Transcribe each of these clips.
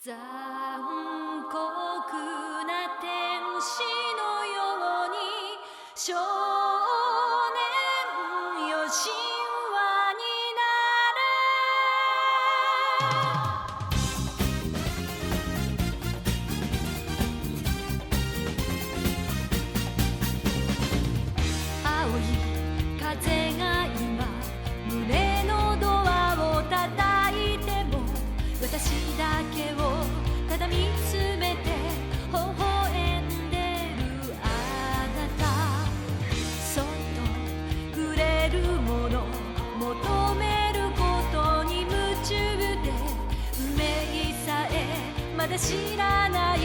残酷な天使のように知らない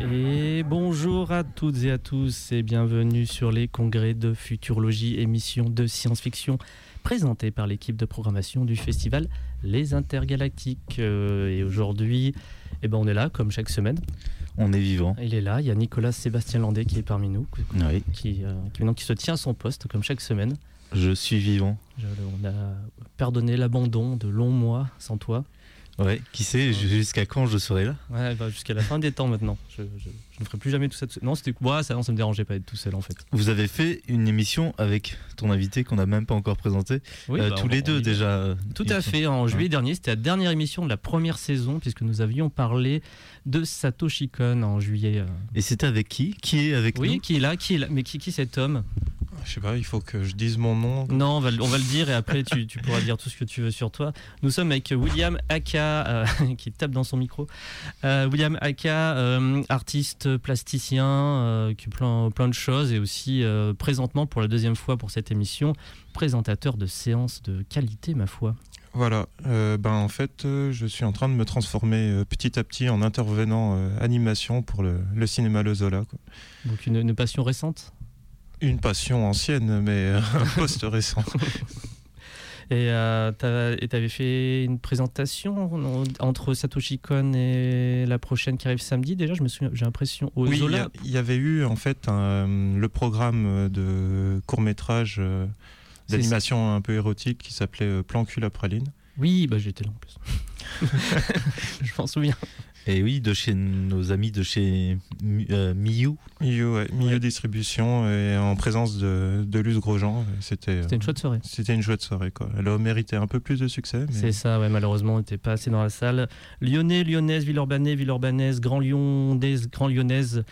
Et bonjour à toutes et à tous et bienvenue sur les congrès de futurologie, émission de science-fiction présentée par l'équipe de programmation du festival Les Intergalactiques. Euh, et aujourd'hui, eh ben, on est là comme chaque semaine. On est vivant. Il est là, il y a Nicolas Sébastien Landais qui est parmi nous, Oui, qui, euh, qui, se tient à son poste comme chaque semaine. je suis vivant. Je- on a pardonné l'abandon de longs mois sans toi. Ouais, qui sait jusqu'à quand je serai là? Ouais, bah, jusqu'à la fin des temps maintenant. Je, je- je ne ferai plus jamais tout ça. tout seul. Non, c'était ouais, ça, non, ça me dérangeait pas d'être tout seul en fait. Vous avez fait une émission avec ton invité qu'on n'a même pas encore présenté. Oui, Euh, bah, tous on- les deux déjà. euh, Tout à fait. En juillet dernier, c'était la dernière émission de la première saison puisque nous avions parlé de Satoshi Kon en juillet. euh. Et c'était avec qui? Qui est avec Oui, nous? qui est là, qui est là, mais qui, qui cet homme? Je sais pas, il faut que je dise mon nom. Non, on va, le- on va le dire et après tu, tu pourras dire tout ce que tu veux sur toi. Nous sommes avec William Aka euh, qui tape dans son micro. Euh, William Aka, euh, artiste plasticien, euh, qui plein, plein de choses et aussi euh, présentement pour la deuxième fois pour cette émission, présentateur de séances de qualité, ma foi. Voilà, euh, ben en fait, je suis en train de me transformer petit à petit en intervenant animation pour le, le cinéma Le Zola. quoi. Donc une, une passion récente? Une passion ancienne, mais un poste récent. Et euh, tu avais fait une présentation en- entre Satoshi Kon et la prochaine qui arrive samedi. Déjà, je me souviens, j'ai l'impression au Oui, il y, Zola. a- il y avait eu en fait un- le programme de court métrage C'est d'animation un peu érotique qui s'appelait euh, Plan cul à praline. Oui, bah j'étais là en plus. je m'en souviens. Et oui, de chez nos amis de chez euh, ouais, milieu Ouais. distribution et en présence de, de Luce Grosjean. C'était C'était une chouette soirée. C'était une chouette soirée. Quoi. Elle a mérité un peu plus de succès. Mais... C'est ça, ouais, malheureusement, on n'était pas assez dans la salle. Lyonnais, Lyonnaise, Villeurbanais, Villeurbannaise, Grand Lyonnaise, Grand Lyonnaise,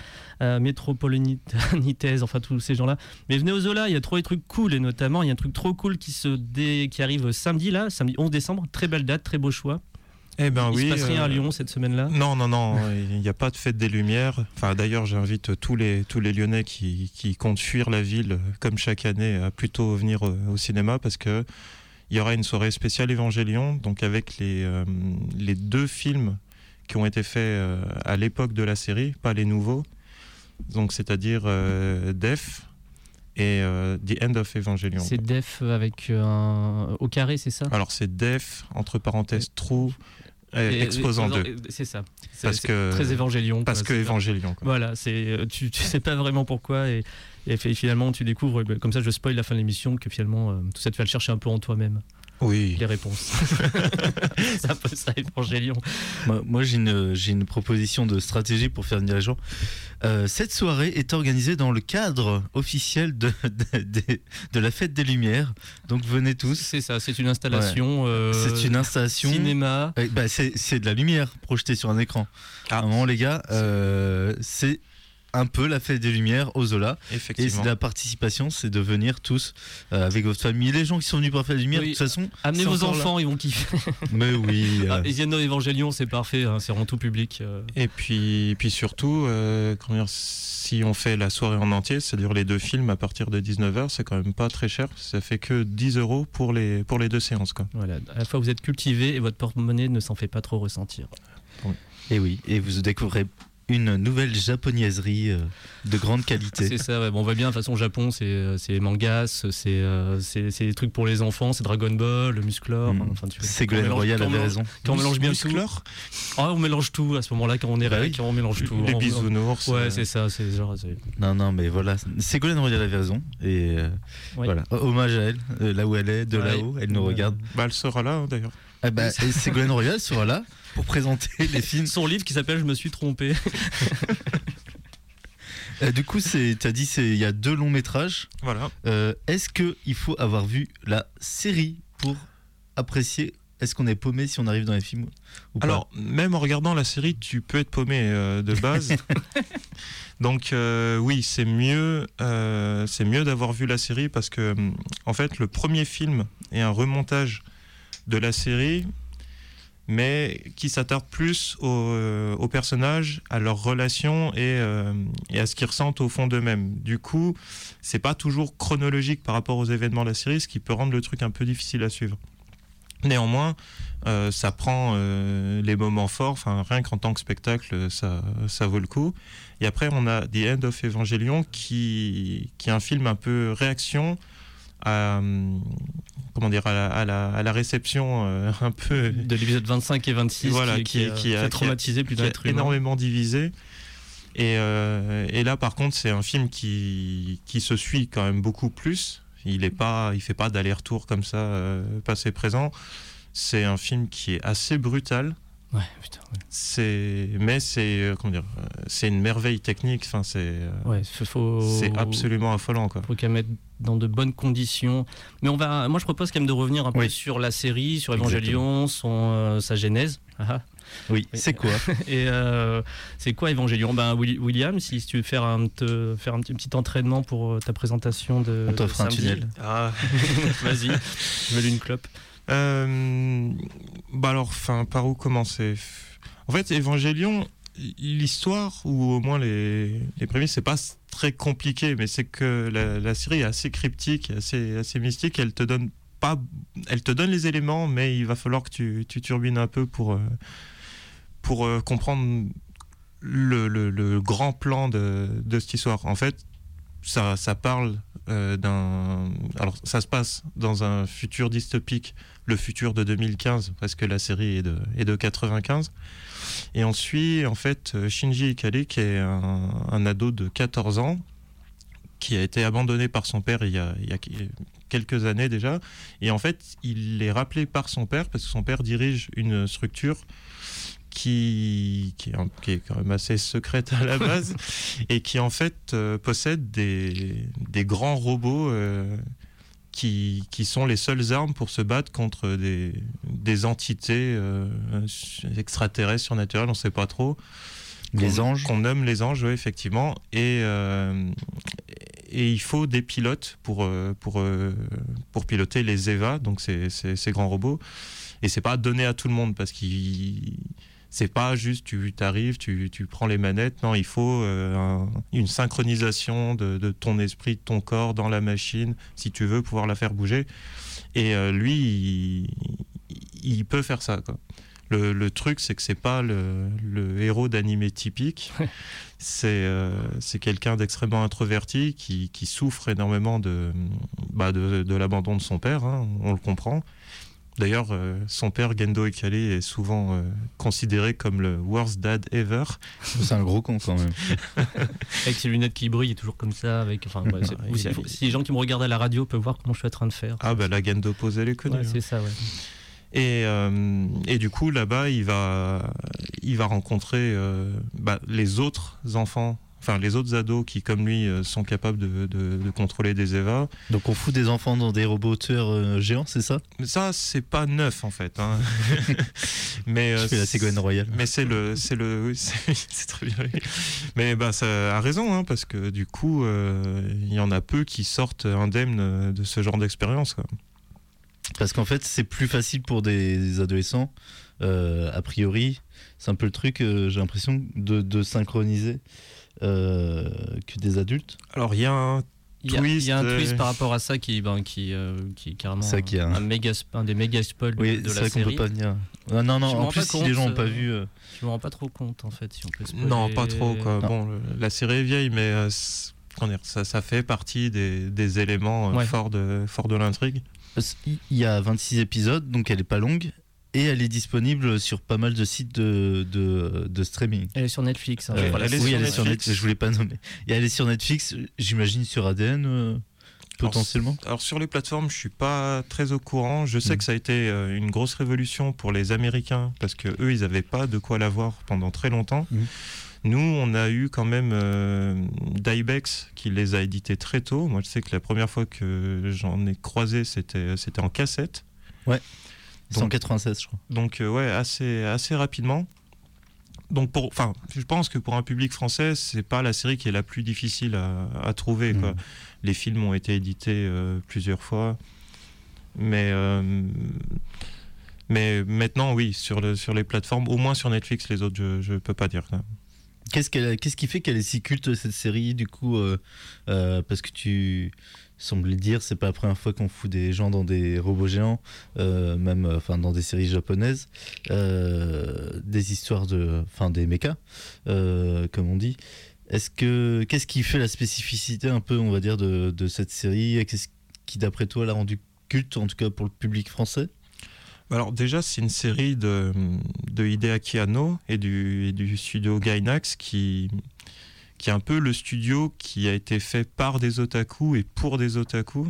euh, Métropolitaise, enfin tous ces gens-là. Mais venez au Zola, il y a trop des trucs cool et notamment il y a un truc trop cool qui, se dé... qui arrive samedi là, samedi 11 décembre. Très belle date, très beau choix. Eh ben il oui. se passe rien euh, à Lyon cette semaine-là? Non, non, non, il n'y a pas de fête des Lumières. Enfin, d'ailleurs, j'invite tous les, tous les Lyonnais qui, qui comptent fuir la ville, euh, comme chaque année, à plutôt venir euh, au cinéma parce que il y aura une soirée spéciale Évangélion, donc avec les, euh, les deux films qui ont été faits euh, à l'époque de la série, pas les nouveaux. Donc, c'est-à-dire euh, Def et euh, The End of Evangelion. C'est def avec euh, un... au carré, c'est ça? Alors, c'est Def, entre parenthèses, trou, et Et- exposant et- 2. C'est ça. Parce que- très évangélion. Parce quoi, que Évangélion. quoi. Voilà, c'est euh, tu, tu sais pas vraiment pourquoi et, et fi- finalement tu découvres, euh, comme ça je spoil la fin de l'émission, que finalement euh, tout ça tu vas le chercher un peu en toi-même. Oui. les réponses. c'est un peu ça, Évangélion. Moi, moi, j'ai une, j'ai une proposition de stratégie pour faire venir les gens. Euh, cette soirée est organisée dans le cadre officiel de, de, de- de la fête des Lumières. Donc venez tous. C'est ça, c'est une installation. euh, C'est une installation. Cinéma. Euh, bah, c'est c'est de la lumière projetée sur un écran. À un moment, les gars, euh, c'est un peu la fête des Lumières au Zola. Et Effectivement. c'est la participation, c'est de venir tous euh, avec votre famille. Les gens qui sont venus pour la fête des Lumières, Oui. de toute façon. Amenez vos là. enfants, ils vont kiffer. Mais oui. euh, Ah, ils viennent dans Évangélion, c'est parfait, hein, c'est en tout public. euh. Et puis, et puis surtout, euh, si on fait la soirée en entier, c'est-à-dire les deux films à partir de 19h, c'est quand même pas très cher. Ça fait que 10 euros pour les, pour les deux séances. Quoi. Voilà, à la fois vous êtes cultivé et votre porte-monnaie ne s'en fait pas trop ressentir. Et oui, et vous découvrez une nouvelle japonaiserie euh, de grande qualité. C'est ça, ouais. bon, on voit bien, de toute façon, au Japon, c'est euh, c'est mangas, c'est euh, c'est c'est des trucs pour les enfants, c'est Dragon Ball, le Musclor. Mm. Enfin, tu Ségolène Royal avait raison. Quand on mélange bien tout. Musclor, Ah, on mélange tout à ce moment-là, quand on est Bah oui. quand on mélange tout. les On- bisounours. Ouais, euh, c'est ça, c'est genre. c'est- Non, non, mais voilà. Ségolène Royal avait raison. Et euh, Ouais. voilà. Hommage à elle, euh, là où elle est, de Ouais. là-haut, elle nous Ouais. regarde. bah, elle sera là hein, d'ailleurs. Ah bah, et Ségolène Royal sera là pour présenter les films. Son livre qui s'appelle Je me suis trompé. Euh, du coup, c'est, t'as dit, c'est, il y a deux longs métrages. Voilà. Euh, est-ce que il faut avoir vu la série pour apprécier Est-ce qu'on est paumé si on arrive dans les films ou pas? Alors, même en regardant la série, tu peux être paumé euh, de base. Donc, euh, oui, c'est mieux, euh, c'est mieux d'avoir vu la série parce que, en fait, le premier film est un remontage de la série, mais qui s'attarde plus aux, euh, personnages, à leurs relations et, euh, et à ce qu'ils ressentent au fond d'eux-mêmes. Du coup, c'est pas toujours chronologique par rapport aux événements de la série, ce qui peut rendre le truc un peu difficile à suivre. Néanmoins, euh, ça prend les moments forts, enfin rien qu'en tant que spectacle, ça, ça vaut le coup. Et après, on a The End of Evangelion, qui, qui est un film un peu réaction à, comment dire, à la, à la, à la réception euh, un peu de l'épisode 25 et 26 Voilà, qui, qui- qui, a qui a- plus d'un a être humain. énormément divisé. Et, euh, et là, par contre, c'est un film qui, qui se suit quand même beaucoup plus. Il est pas, il fait pas d'aller-retour comme ça, euh, passé-présent. C'est un film qui est assez brutal. Ouais, putain. ouais. C'est, mais c'est, comment dire, c'est une merveille technique. Enfin, c'est, Ouais, faut, faut- c'est absolument affolant, quoi. faut qu'elle mette dans de bonnes conditions. Mais on va, moi je propose quand même de revenir un peu sur la série, sur Evangelion, son, euh, sa genèse. Ah ah. Oui, Oui. c'est quoi? Et euh, c'est quoi Evangelion? Ben Willi- William, si tu veux faire un, te, faire un petit, petit entraînement pour euh, ta présentation de. On t'offre un tunnel. Ah. Vas-y, je mets une clope. Euh, bah alors, enfin, par où commencer? En fait, Évangélion, l'histoire, ou au moins les, les prémices, c'est pas très compliqué, mais c'est que la, série est assez cryptique, assez, assez mystique. Elle te donne pas, elle te donne les éléments, mais il va falloir que tu, tu turbines un peu pour, euh, pour euh, comprendre le, le- le grand plan de, de cette histoire. En fait, ça, ça parle euh. Alors, ça se passe dans un futur dystopique, le futur de 2015, parce que la série est de, est de 95. Et on suit, en fait, euh, Shinji Ikari, qui est un, un ado de 14 ans, qui a été abandonné par son père il y a, il y a quelques années déjà. Et en fait, il est rappelé par son père, parce que son père dirige une structure qui, qui, est, un- qui est quand même assez secrète à la base et qui en fait euh, possède des, des grands robots euh, qui, qui sont les seules armes pour se battre contre des, des entités euh, extraterrestres, surnaturelles, on ne sait pas trop. Les anges Qu'on nomme les anges, oui, effectivement. Et, et il faut des pilotes pour, pour, pour piloter les EVA, donc ces, ces, ces grands robots. Et c'est pas donné à tout le monde parce qu'il. C'est pas juste tu t'arrives, tu, tu prends les manettes. Non, il faut euh, un- une synchronisation de, de ton esprit, de ton corps dans la machine, si tu veux pouvoir la faire bouger. Et euh, lui, il, il peut faire ça. Quoi. Le, le truc, c'est que c'est pas le, le héros d'animé typique. c'est euh, c'est quelqu'un d'extrêmement introverti qui, qui souffre énormément de, bah, de, de l'abandon de son père. hein, on le comprend. D'ailleurs, euh, son père, Gendo Ekale, est souvent euh, considéré comme le worst dad ever. C'est un gros con quand même. Avec ses lunettes qui brillent, toujours comme ça. Avec, enfin, ouais, Ah, il si, les gens qui me regardent à la radio peuvent voir comment je suis en train de faire. Ah, bah la Gendo Pose, elle est connue. Ouais, hein. c'est ça, ouais. Et, euh, et du coup, là-bas, il va, il va rencontrer euh, bah, les autres enfants, enfin les autres ados qui, comme lui, euh, sont capables de, de- de contrôler des EVA. Donc on fout des enfants dans des robots tueurs euh, géants, c'est ça? Mais ça, c'est pas neuf en fait. hein. Mais Je euh, fais la Ségolène Royale. Mais c'est le, c'est le, oui, c'est très bien. Mais bah, ça a raison, hein, parce que du coup, il y en a peu qui sortent indemnes de ce genre d'expérience. Parce qu'en fait, c'est plus facile pour des adolescents, euh, a priori. C'est un peu le truc, euh, j'ai l'impression, de, de synchroniser euh, que des adultes. Alors il y a un Il y, a, il y a un Twist, euh, par rapport à ça qui, ben, qui, euh, qui est carrément Ça qui a un- un, méga, un des méga spoils Oui, de c'est la vrai qu'on peut série. pas venir. Ah, non, non, Je en plus, si les gens n'ont pas vu. euh, Je me rends pas trop compte en fait si on peut spoiler. Non, pas trop. Quoi. Non. Bon, le- la série est vieille, mais euh, c'est- dire, ça, ça fait partie des, des éléments euh, Ouais. forts de, forts de l'intrigue. Il y a 26 épisodes, donc elle est pas longue. Et elle est disponible sur pas mal de sites de, de, de streaming. Elle est sur Netflix. hein, Euh, elle est oui, elle est sur Netflix. Je voulais pas nommer. Et elle est sur Netflix, j'imagine sur ADN euh, potentiellement. Alors sur les plateformes, je suis pas très au courant. Je sais Mm. que ça a été euh, une grosse révolution pour les Américains parce que eux, ils n'avaient pas de quoi l'avoir pendant très longtemps. Mm. Nous, on a eu quand même euh, Dybex qui les a édités très tôt. Moi, je sais que la première fois que j'en ai croisé, c'était c'était en cassette. C'est en 96, je crois. Donc euh, ouais, assez assez rapidement. Donc pour, enfin, je pense que pour un public français, c'est pas la série qui est la plus difficile à, à trouver. Quoi. Mm. Les films ont été édités euh, plusieurs fois, mais euh, mais maintenant oui, sur le sur les plateformes, au moins sur Netflix, les autres, je je peux pas dire. Qu'est-ce, qu'elle- qu'est-ce qui fait qu'elle est si culte cette série du coup euh, Parce que tu semblais dire, c'est pas la première fois qu'on fout des gens dans des robots géants, euh, même euh, enfin dans des séries japonaises, euh, des histoires de, enfin des mechas, comme on dit. Est-ce que qu'est-ce qui fait la spécificité un peu, on va dire, de, de cette série? Et Qu'est-ce qui d'après toi l'a rendu culte, en tout cas pour le public français? Alors déjà, c'est une série de, de Hideaki Anno et du, et du studio Gainax qui, qui est un peu le studio qui a été fait par des otaku et pour des otaku.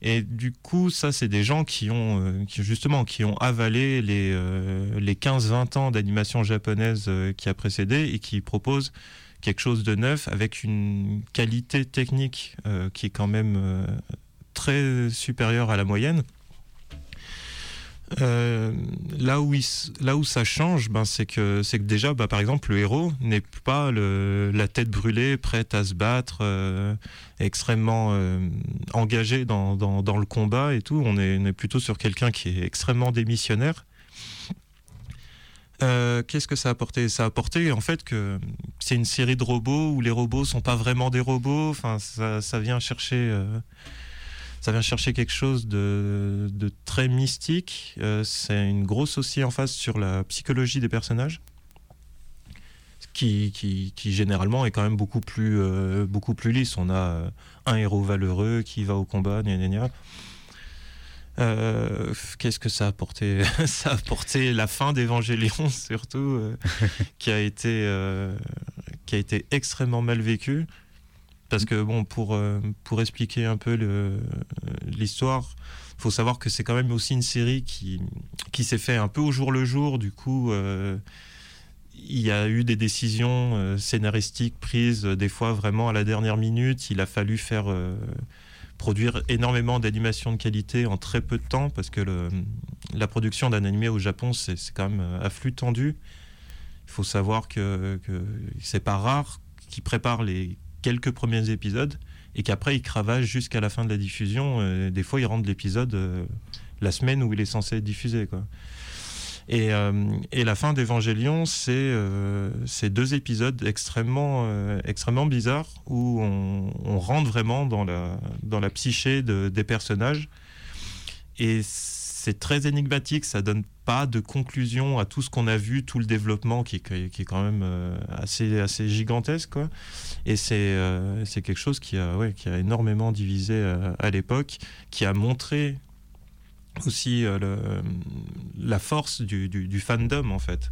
Et du coup, ça, c'est des gens qui ont, euh, justement, qui ont avalé les, euh, les 15-20 ans d'animation japonaise euh, qui a précédé et qui proposent quelque chose de neuf avec une qualité technique euh, qui est quand même euh, très supérieure à la moyenne. Euh, là, où là où ça change, ben, c'est que, que déjà, bah, par exemple, le héros n'est pas la tête brûlée, prête à se battre, euh, extrêmement euh, engagé dans, dans- le combat et tout. On est, plutôt sur quelqu'un qui est extrêmement démissionnaire. Qu'est-ce que ça a apporté? Ça a apporté en fait que c'est une série de robots où les robots sont pas vraiment des robots. Enfin, ça, vient chercher ça vient chercher quelque chose de, très mystique. Euh, c'est une grosse aussi en face sur la psychologie des personnages, qui, généralement est quand même beaucoup plus, euh, lisse. On a euh, un héros valeureux qui va au combat, gna gna gna. Qu'est-ce que ça a apporté Ça a apporté la fin d'Evangélion, surtout, qui, a été, qui a été extrêmement mal vécue. Parce que, bon, pour, euh, pour expliquer un peu le- l'histoire, il faut savoir que c'est quand même aussi une série qui, qui s'est fait un peu au jour le jour. Du coup, euh, il y a eu des décisions euh, scénaristiques prises euh, des fois vraiment à la dernière minute. Il a fallu faire euh, produire énormément d'animations de qualité en très peu de temps parce que la production d'un animé au Japon, c'est quand même euh, à flux tendu. Il faut savoir que, que c'est pas rare qu'ils préparent les quelques premiers épisodes et qu'après ils cravagent jusqu'à la fin de la diffusion. Euh, des fois, ils rendent l'épisode euh, la semaine où il est censé être diffusé. Quoi. Et, euh, et la fin d'Evangélion, c'est euh, deux épisodes extrêmement, extrêmement bizarres où on, rentre vraiment dans la, dans la psyché de- des personnages. Et c'est très énigmatique, ça donne pas de conclusion à tout ce qu'on a vu, tout le développement qui, est- qui est quand même euh, assez, assez gigantesque. Quoi. Et c'est euh, quelque chose qui a, ouais, qui a énormément divisé euh, à l'époque, qui a montré aussi euh, le- la force du, du- du fandom en fait.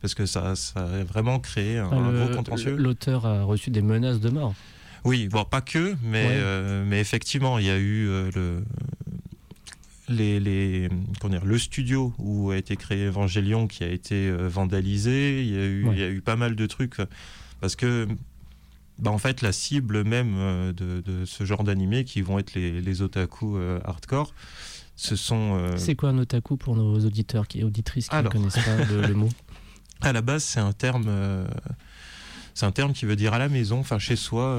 Parce que ça, ça a vraiment créé un, gros contentieux. L'auteur a reçu des menaces de mort. Oui, bon, pas que, mais, Ouais. mais effectivement, il y a eu le, les, les, comment dire, le studio où a été créé Evangelion qui a été euh, vandalisé. Il y, a eu, Ouais. il y a eu pas mal de trucs. Parce que, bah, en fait, la cible même euh, de, de ce genre d'animé, qui vont être les, les otaku euh, hardcore, ce sont. euh, C'est quoi un otaku pour nos auditeurs qui, et auditrices qui Alors. ne connaissent pas le, le mot? À la base, c'est un terme, euh, c'est un terme qui veut dire à la maison, enfin chez soi.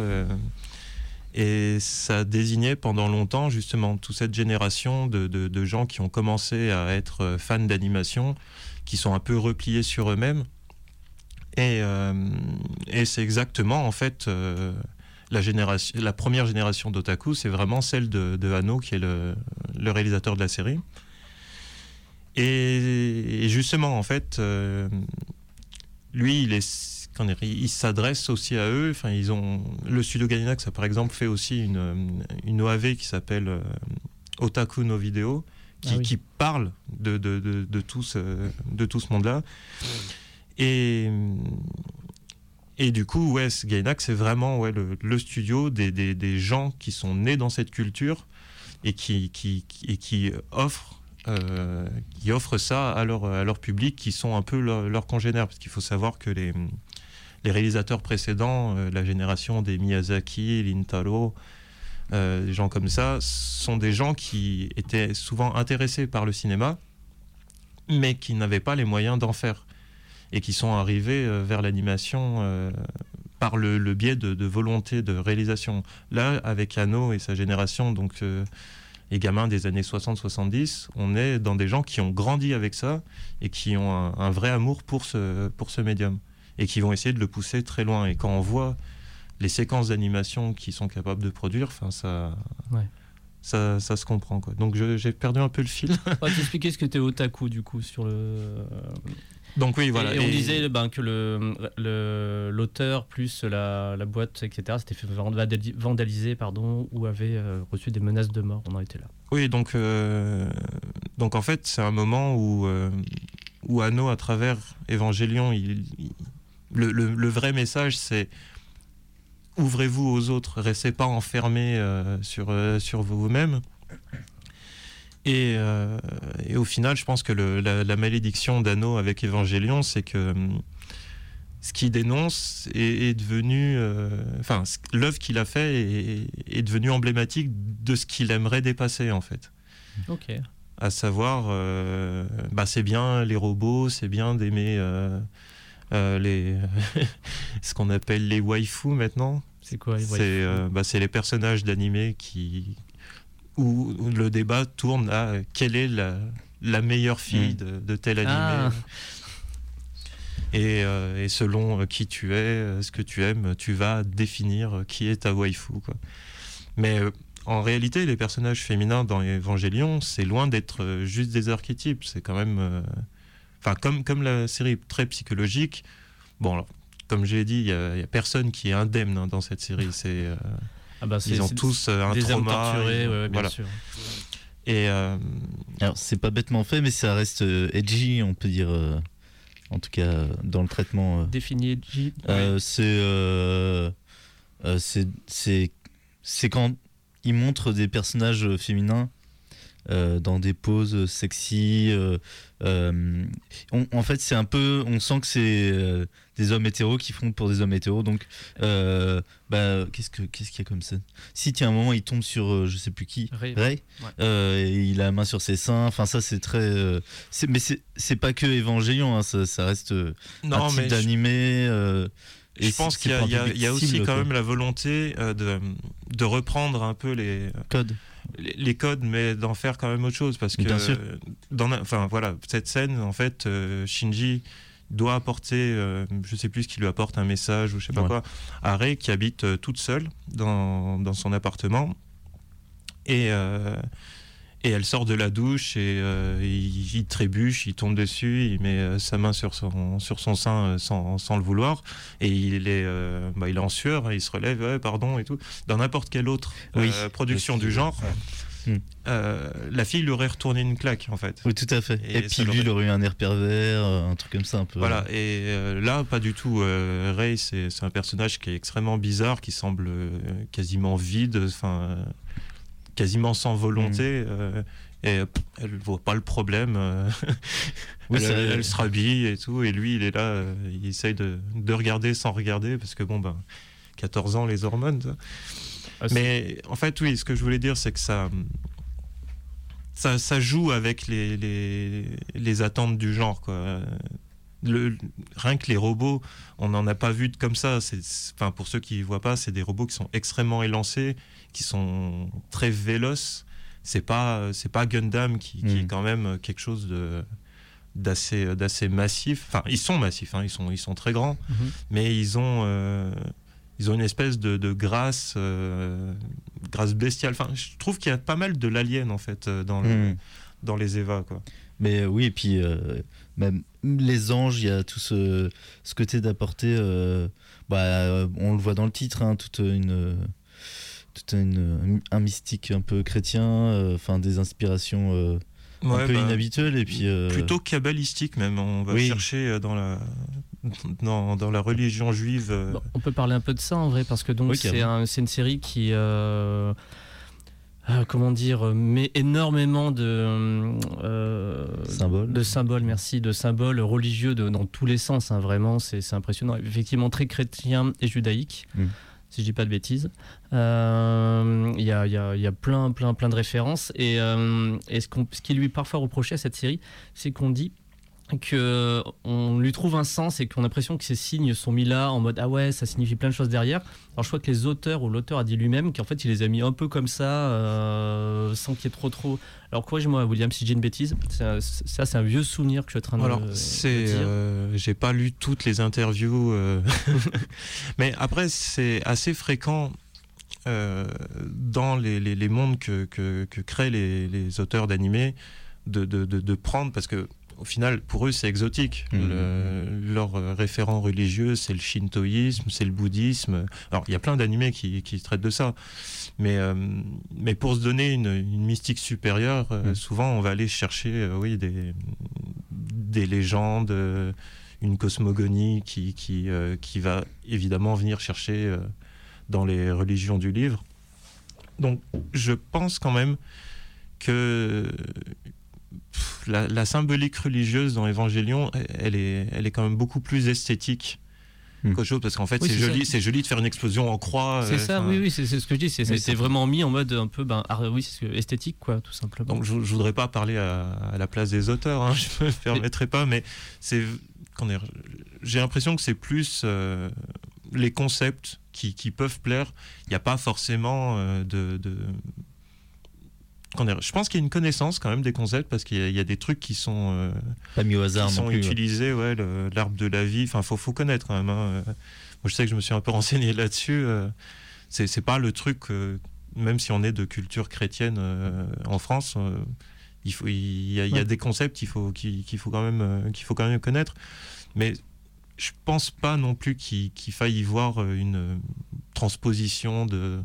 Et ça désignait pendant longtemps justement toute cette génération de, gens qui ont commencé à être euh, fans d'animation, qui sont un peu repliés sur eux-mêmes. Et, euh, c'est exactement en fait euh, la, première génération d'otaku, c'est vraiment celle de, de Hano qui est le, réalisateur de la série. Et, justement, en fait, lui, il est, comment dire, il, il s'adresse aussi à eux. Enfin, ils ont le studio Gainax a par exemple fait aussi une, une OAV qui s'appelle euh, Otaku no Video, qui, Ah oui. qui parle de, de, de, de tout ce, de tout ce monde-là. Et, et du coup, ouais, Gainax, c'est vraiment ouais, le, le studio des, des, des gens qui sont nés dans cette culture et qui, qui, et qui offrent euh, qui offrent ça à leur, à leur public qui sont un peu leur- leurs congénères. Parce qu'il faut savoir que les, les réalisateurs précédents, euh, la génération des Miyazaki, Lintaro, euh, des gens comme ça, sont des gens qui étaient souvent intéressés par le cinéma, mais qui n'avaient pas les moyens d'en faire. Et qui sont arrivés euh, vers l'animation par le, biais de, volonté de réalisation. Là, avec Anno et sa génération, donc les gamins des années 60-70, on est dans des gens qui ont grandi avec ça et qui ont un, un vrai amour pour ce, pour ce médium et qui vont essayer de le pousser très loin. Et quand on voit les séquences d'animation qu'ils sont capables de produire, enfin ça, Ouais. ça, ça se comprend quoi. Donc j'ai perdu un peu le fil. On va t'expliquer ce que t'es otaku du coup sur le. Donc oui, voilà. Et, et on Et- disait ben, que le le- l'auteur plus la, la boîte, etc., s'était fait vandali- vandaliser pardon, ou avait euh, reçu des menaces de mort. On en était là. Oui, donc, euh, donc en fait, c'est un moment où, euh, où Anno, à travers Évangélion, il, il- le, le- le vrai message, c'est ouvrez-vous aux autres, restez pas enfermés euh, sur, euh, sur vous-même. Et, euh, et au final, je pense que le- la, la malédiction d'Anno avec Évangélion, c'est que ce qu'il dénonce est, est devenu. Enfin, l'œuvre qu'il a fait est, est devenue emblématique de ce qu'il aimerait dépasser, en fait. Ok. À savoir, bah, c'est bien les robots, c'est bien d'aimer les ce qu'on appelle les waifus maintenant. C'est quoi les C'est waifus euh, bah, c'est les personnages d'animé qui où le débat tourne à euh, quelle est la, la meilleure fille Mm. de, de tel animé. Ah. Et, euh, et selon euh, qui tu es, euh, ce que tu aimes, tu vas définir euh, qui est ta waifu. Quoi. Mais euh, en réalité, les personnages féminins dans Evangelion, c'est loin d'être euh, juste des archétypes. C'est quand même. euh, Enfin, comme, comme la série est très psychologique, bon, alors, comme j'ai dit, il n'y a, il y a personne qui est indemne hein, dans cette série. C'est, euh, Ah bah, ils ont tous euh, un des trauma. torturés, ils- ouais, ouais, bien voilà. sûr. Et euh, Alors, c'est pas bêtement fait, mais ça reste euh, edgy, on peut dire. euh, en tout cas, dans le traitement. euh. Défini. Euh, c'est euh, euh, c'est c'est c'est quand il montre des personnages féminins euh, dans des poses sexy euh, euh, on- en fait c'est un peu on sent que c'est euh, des hommes hétéros qui font pour des hommes hétéros donc euh, bah qu'est-ce que qu'est-ce qu'il y a comme ça si tiens un moment il tombe sur euh, je sais plus qui Ray. Ray Ouais. euh, et il a la main sur ses seins enfin ça c'est très euh, c'est- mais c'est c'est pas que Évangélion hein, ça, ça reste euh, non, un type mais je- d'animé. euh, et je pense qu'il y a, y y aussi quand quoi. même la volonté euh, de, de reprendre un peu les, code. Les codes, mais d'en faire quand même autre chose. Parce que, dans, enfin, voilà, cette scène, en fait, euh, Shinji doit apporter, euh, je sais plus ce qu'il lui apporte, un message ou je sais pas Ouais. quoi, à Rei qui habite euh, toute seule dans, dans son appartement. Et, euh, et elle sort de la douche et euh, il, il trébuche, il tombe dessus, il met euh, sa main sur son, sur son sein euh, sans, sans le vouloir. Et il est, bah, il est en sueur, il se relève, ouais, pardon et tout. Dans n'importe quelle autre Oui. production du genre, Hmm. la fille lui aurait retourné une claque en fait. Oui, tout à fait. Et Et, puis lui, il aurait eu un air pervers, un truc comme ça un peu. Voilà, et là, pas du tout. Ray, c'est un personnage qui est extrêmement bizarre, qui semble quasiment vide, enfin, quasiment sans volonté. euh, et pff, elle voit pas le problème. euh, Oui, elle, se rhabille et tout. Et lui, il est là, euh, il essaye de, de regarder sans regarder, parce que bon, ben, 14 ans, les hormones. ça. Ah, Mais en fait, oui, ce que je voulais dire, c'est que ça, ça, ça joue avec les, les, les attentes du genre. Quoi. Le, rien que les robots, on n'en a pas vu de comme ça. Enfin, pour ceux qui ne voient pas, c'est des robots qui sont extrêmement élancés, qui sont très véloces. C'est pas, c'est pas Gundam qui, qui est quand même quelque chose de d'assez d'assez massif enfin ils sont massifs hein, ils sont ils sont très grands Mhm. mais ils ont euh, ils ont une espèce de, de grâce euh, grâce bestiale enfin je trouve qu'il y a pas mal de l'alien en fait euh, dans le- Hmm. Dans les Eva quoi Mais euh, oui, et puis euh, même les anges, il y a tout ce, ce côté d'apporter. euh, bah, on le voit dans le titre, hein, toute une. toute une, un mystique un peu chrétien, euh, enfin des inspirations euh, un peu bah, inhabituelles et puis euh, plutôt kabbalistique même on va Oui. chercher dans la dans, dans la religion juive Bon, on peut parler un peu de ça en vrai, parce que donc Oui, c'est un- une série qui, comment dire, euh, met énormément de, euh, Symboles. de symboles, merci, de symboles religieux de, dans tous les sens. hein, vraiment, c'est impressionnant. Effectivement, très chrétien et judaïque. Mm. Si je dis pas de bêtises, Euh, il y, a, y a- y a plein, plein, plein de références. Et, euh, et ce, ce qui lui est parfois reproché à cette série, c'est qu'on dit que on lui trouve un sens et qu'on a l'impression que ces signes sont mis là en mode ah ouais ça signifie plein de choses derrière. Alors je crois que les auteurs ou l'auteur a dit lui-même qu'en fait il les a mis un peu comme ça euh, sans qu'il y ait trop trop. Alors corrige-moi William si j'ai une bêtise. Ça, ça, c'est un vieux souvenir que je suis en train de Alors, c'est, dire. euh, j'ai pas lu toutes les interviews, euh, mais après, c'est assez fréquent euh, dans les, les- les mondes que, que- que créent les, les auteurs d'animés de, de- de- de prendre, parce que au final, pour eux, c'est exotique. Le- leur référent religieux, c'est le shintoïsme, c'est le bouddhisme. Alors, il y a plein d'animés qui, qui traitent de ça. Mais, euh, mais pour se donner une, une mystique supérieure, euh, Mhm. souvent, on va aller chercher euh, oui, des, des légendes, une cosmogonie qui, qui, qui va évidemment venir chercher dans les religions du livre. Donc je pense quand même que pff, la, la symbolique religieuse dans Évangélion, elle est, elle est quand même beaucoup plus esthétique Hmm. qu'autre chose, parce qu'en fait Oui, c'est c'est joli, ça. c'est joli de faire une explosion en croix. c'est euh, ça enfin, oui oui c'est c'est ce que je dis c'est c'est ça- vraiment mis en mode un peu ben ah, oui c'est esthétique quoi tout simplement Donc je, je voudrais pas parler à, à la place des auteurs, hein, je me permettrai pas, mais c'est qu'on est- j'ai l'impression que c'est plus euh, les concepts qui, qui peuvent plaire. Il n'y a pas forcément euh, de, je pense qu'il y a une connaissance quand même des concepts parce qu'il y, a- il y a des trucs qui sont euh, pas mis au hasard qui non sont plus. utilisés, ouais, l'arbre de la vie. Enfin, faut, faut connaître quand même. hein. Moi, je sais que je me suis un peu renseigné là-dessus. euh, C'est, pas le truc, euh, même si on est de culture chrétienne en France, il faut, il y a, il y a Ouais. des concepts qu'il faut, qu'il, faut quand même, qu'il faut quand même connaître. Mais je pense pas non plus qu'il, faille y voir une transposition de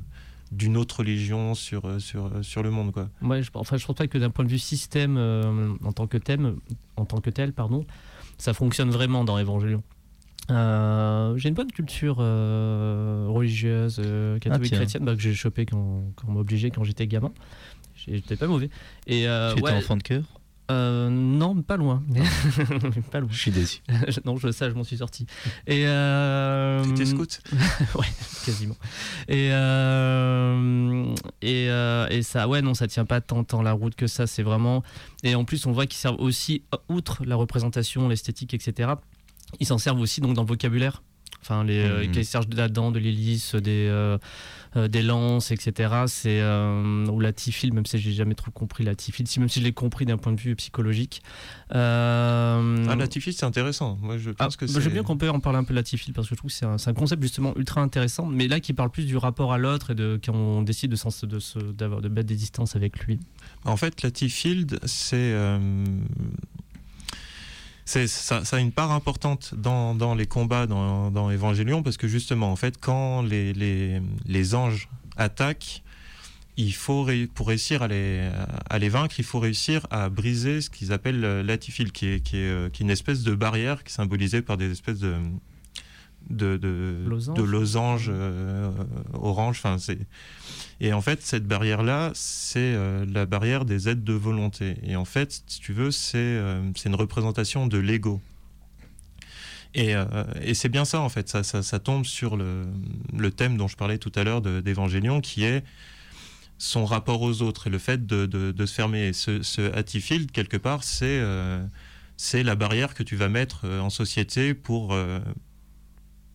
d'une autre religion sur, euh, sur, euh, sur le monde quoi. Ouais, je, enfin, je pense pas que d'un point de vue système euh, en tant que thème, en tant que tel, pardon, ça fonctionne vraiment dans Évangélion. Euh, j'ai une bonne culture euh, religieuse, euh, catholique, Ah, chrétienne, bah, que j'ai chopé quand, quand on quand j'étais gamin. J'étais pas mauvais. Et euh, Tu étais ouais, enfant de cœur euh, non, pas loin. pas loin. Je suis déçu. non, je, ça, je m'en suis sorti. Et euh, T'étais scout ouais, quasiment. Et, euh, et, euh, et ça, ouais, non, ça tient pas tant, tant la route que ça. C'est vraiment. Et en plus, on voit qu'ils servent aussi, outre la représentation, l'esthétique, etc., ils s'en servent aussi donc dans le vocabulaire. Enfin, les, euh, Mhm. qu'ils servent de la dent, de l'hélice, des, des lances, etc. C'est, euh, ou la tifile, même si j'ai jamais trop compris la tifile, si, même si je l'ai compris d'un point de vue psychologique. Euh, Ah, la tifile, c'est intéressant. Moi, je ah, pense que bah, c'est. J'aime bien qu'on peut en parler un peu de la tifile parce que je trouve que c'est un, concept justement ultra intéressant, mais là qui parle plus du rapport à l'autre et de quand on décide de, de, se- d'avoir, de mettre des distances avec lui. En fait, la T-Field, c'est. euh, c'est- ça, ça a une part importante dans, dans les combats dans, dans Évangélion parce que justement, en fait, quand les, les, les anges attaquent, il faut pour réussir à les, à les vaincre, il faut réussir à briser ce qu'ils appellent l'atifil, qui est, qui, est, euh, qui est une espèce de barrière qui symbolisée par des espèces de de, de, Losanges. de losanges euh, orange. Enfin, c'est et en fait cette barrière là, c'est euh, la barrière des aides de volonté. Et en fait, si tu veux, c'est euh, c'est une représentation de l'ego. Et, et c'est bien ça en fait, ça, ça, ça tombe sur le, le thème dont je parlais tout à l'heure de- d'Évangélion, qui est son rapport aux autres et le fait de, de- se fermer. Et ce, ce quelque part, c'est c'est la barrière que tu vas mettre en société pour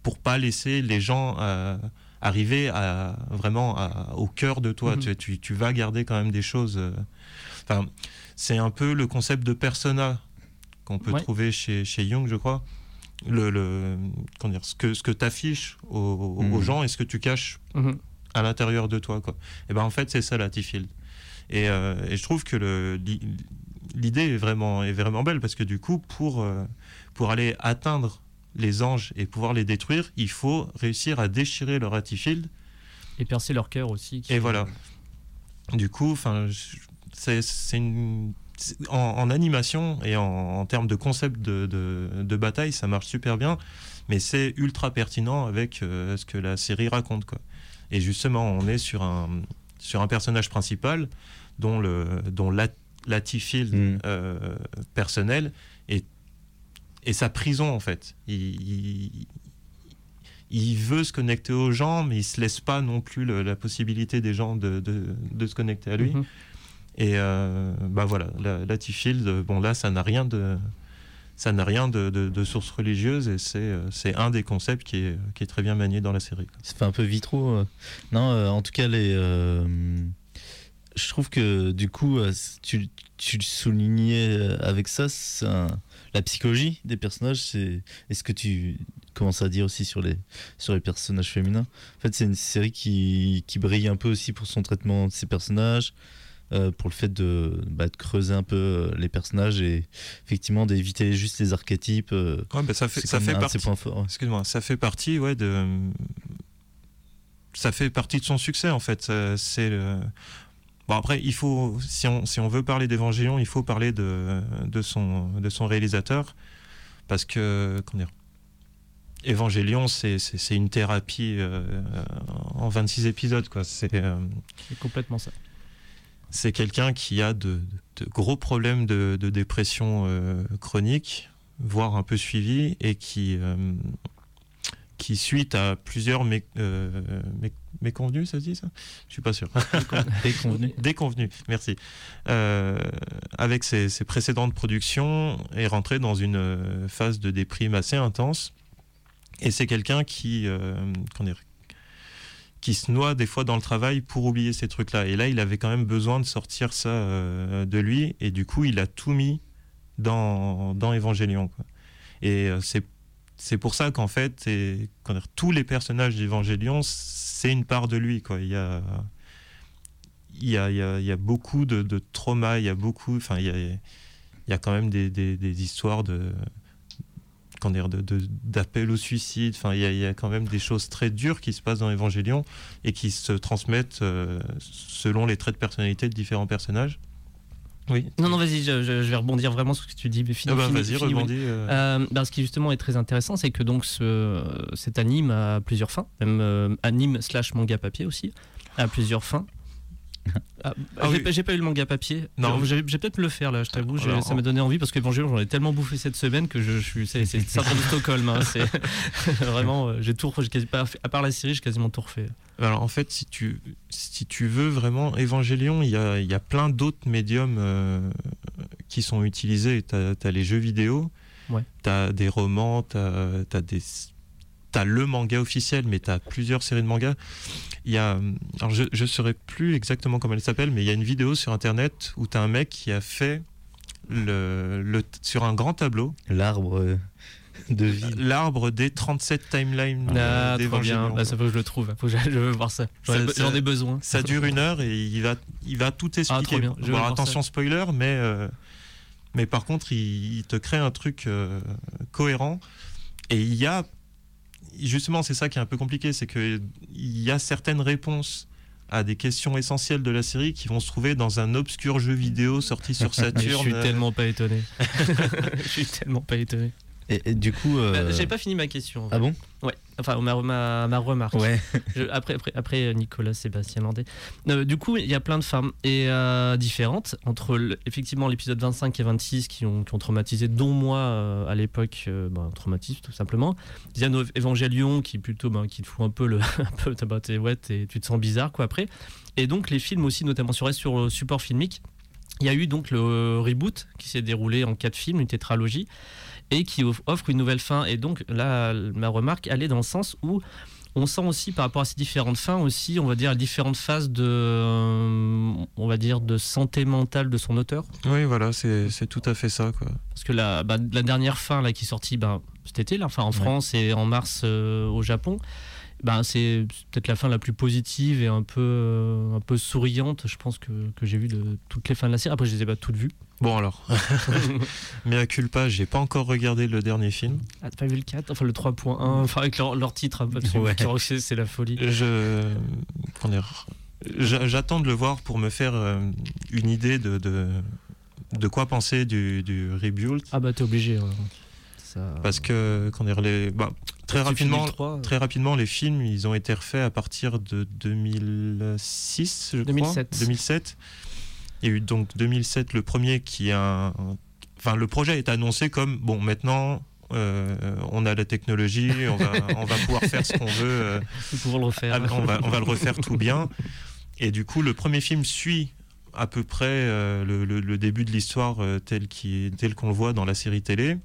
pour pas laisser les gens euh, arriver à, vraiment à- au cœur de toi. Mhm. tu, tu, tu vas garder quand même des choses. euh, Enfin, c'est un peu le concept de persona qu'on peut Ouais. trouver chez, chez Jung, je crois. Le, le- comment dire, ce que, ce que tu affiches aux, aux Mhm. gens et ce que tu caches Mhm. à l'intérieur de toi. Quoi. Et ben en fait, c'est ça la T-Field. Et, euh, et je trouve que le- l'i- l'idée est vraiment, est vraiment belle parce que du coup, pour, pour aller atteindre les anges et pouvoir les détruire, il faut réussir à déchirer leur T-Field. Et percer leur cœur aussi. qui- Et voilà. Du coup, enfin, c'est une en, en animation et en, en termes de concept de, de- de bataille, ça marche super bien, mais c'est ultra pertinent avec euh, ce que la série raconte. Quoi. Et justement, on est sur un, sur un personnage principal dont, le, dont la, la T-Field Mm. euh, personnel est sa prison en fait. Il, il, il veut se connecter aux gens, mais il se laisse pas non plus le- la possibilité des gens de, de- de se connecter à lui. Mhm. Et euh, bah voilà, la, la T-Field, bon là, ça n'a rien de, ça n'a rien de, de- de source religieuse et c'est, euh, un des concepts qui est, qui est très bien manié dans la série. Ça fait un peu vitro. euh. Non, euh, en tout cas, les. euh, je trouve que du coup, tu, tu le soulignais avec ça, c'est un- la psychologie des personnages. C'est et ce que tu commences à dire aussi sur les sur les personnages féminins? En fait, c'est une série qui, qui brille un peu aussi pour son traitement de ses personnages. euh, pour le fait de, bah, de creuser un peu euh, les personnages et effectivement d'éviter juste les archétypes. euh, Ouais, bah, ça fait, ça fait partie. ses points forts. Excuse-moi, ça fait partie, ouais, de. Ça fait partie de son succès, en fait. C'est le- Bon, après, il faut, si on, si on veut parler d'Évangélion, il faut parler de, de, son, de son réalisateur. Parce que, comment dire, Évangélion, c'est une thérapie euh, en 26 épisodes, quoi. C'est. euh, C'est complètement ça. c'est quelqu'un qui a de, de gros problèmes de, de dépression euh, chronique, voire un peu suivi, et qui, qui suite à plusieurs mé, mé- méconvenus, ça se dit ça? Je suis pas sûr. Déconvenu. Déconvenu, merci. Euh, avec ses, ses précédentes productions, est rentré dans une euh, phase de déprime assez intense. Et c'est quelqu'un qui, euh, dire, qui se noie des fois dans le travail pour oublier ces trucs-là. Et là, il avait quand même besoin de sortir ça euh, de lui. Et du coup, il a tout mis dans, dans quoi. Et c'est pour ça qu'en fait, et, dire, tous les personnages d'Évangélion, c'est une part de lui. Quoi. Il y a il y a, il y a- beaucoup de, de traumas, il y a beaucoup, enfin, il y a, il y a quand même des, des- histoires de, d'appel au suicide. Enfin, il y, a, y a quand même des choses très dures qui se passent dans Évangélion et qui se transmettent euh, selon les traits de personnalité de différents personnages. Oui. Non, non, vas-y, je, vais rebondir vraiment sur ce que tu dis. Mais Ah bah, vas-y, rebondis. euh. Euh, ben, ce qui justement est très intéressant, c'est que donc ce, cet anime a plusieurs fins, même euh, anime slash manga papier aussi, a plusieurs fins. Ah, Ah j'ai oui. pas- pas eu le manga papier. Non. J'ai peut-être le faire là, je t'avoue. Ça m'a donné envie parce que Evangelion, j'en ai tellement bouffé cette semaine que je, suis. C'est syndrome de Stockholm. hein, c'est vraiment. euh, J'ai tout refait. À part la série, j'ai quasiment tout refait. Alors en fait, si tu, si tu veux vraiment Évangélion, il y a, y a plein d'autres médiums euh, qui sont utilisés. Tu as, les jeux vidéo, Ouais. tu as des romans, tu as, des... T'as le manga officiel, mais tu as plusieurs séries de mangas. Il y a, alors je ne saurais plus exactement comment elle s'appelle, mais il y a une vidéo sur internet où tu as un mec qui a fait le, le, sur un grand tableau L'arbre euh, de vie. l'arbre des 37 timelines euh, Ah, trop bien. d'Évangélion. Bah, ça faut que je le trouve. Faut que je, je veux voir ça. J'en ai, Ça- ça- besoin. Ça dure une heure et il va, il va tout expliquer. Ah, trop bien. Je vais Bon, voir attention spoiler, mais, euh, mais par contre, il, il te crée un truc euh, cohérent. Et il y a, justement, c'est ça qui est un peu compliqué, c'est qu'il y a certaines réponses à des questions essentielles de la série qui vont se trouver dans un obscur jeu vidéo sorti sur Saturn. je suis tellement pas étonné. je suis tellement pas étonné. Et, et du coup. euh, Bah, J'ai pas fini ma question. en fait. Ah bon? Ouais. Enfin, ma, ma, ma remarque. Ouais. Je- après, après, après, Nicolas Sébastien Landais. Euh, du coup, il y a plein de femmes et euh, différentes entre effectivement l'épisode 25 et 26 qui ont, qui ont traumatisé, dont moi euh, à l'époque, euh, bah, traumatisme tout simplement. Diane Evangelion qui plutôt ben, qui te fout un peu le un peu bah, ouais, tu te sens bizarre quoi après. Et donc les films aussi, notamment sur sur le support filmique. Il y a eu donc le reboot qui s'est déroulé en quatre films, une tétralogie, et qui off- offre une nouvelle fin. Et donc là, ma remarque, elle est dans le sens où on sent aussi par rapport à ces différentes fins aussi, on va dire, différentes phases de, euh, on va dire, de santé mentale de son auteur. Oui, voilà, c'est tout à fait ça. Quoi. Parce que la, bah, la dernière fin là qui est sortie ben, cet été, là, enfin en Ouais. France et en mars euh, au Japon, ben, c'est peut-être la fin la plus positive et un peu, euh, un peu souriante, je pense, que, que j'ai vu de toutes les fins de la série. Après, je les ai pas toutes vues. Bon alors, mais à culpa, j'ai pas encore regardé le dernier film. Ah, t'as pas vu le 4 Enfin, le 3.1, enfin, avec leur, leur titre, hein, absolument, Ouais. c'est c'est la folie. Je, j'attends de le voir pour me faire euh, une idée de, de, de quoi penser du, du rebuild. Ah, bah, t'es obligé. ouais. Ça... Parce que comment dire, les, bah, très rapidement, 3, très rapidement, les films, ils ont été refaits à partir de 2006, je 2007. crois. 2007. Il y a eu donc 2007 le premier qui a, enfin le projet est annoncé comme bon maintenant. euh, on a la technologie, on va, on va pouvoir faire ce qu'on veut. euh, le refaire. on, va, on va le refaire tout bien. Et du coup, le premier film suit à peu près euh, le, le- le début de l'histoire euh, tel qu'on le voit dans la série télé.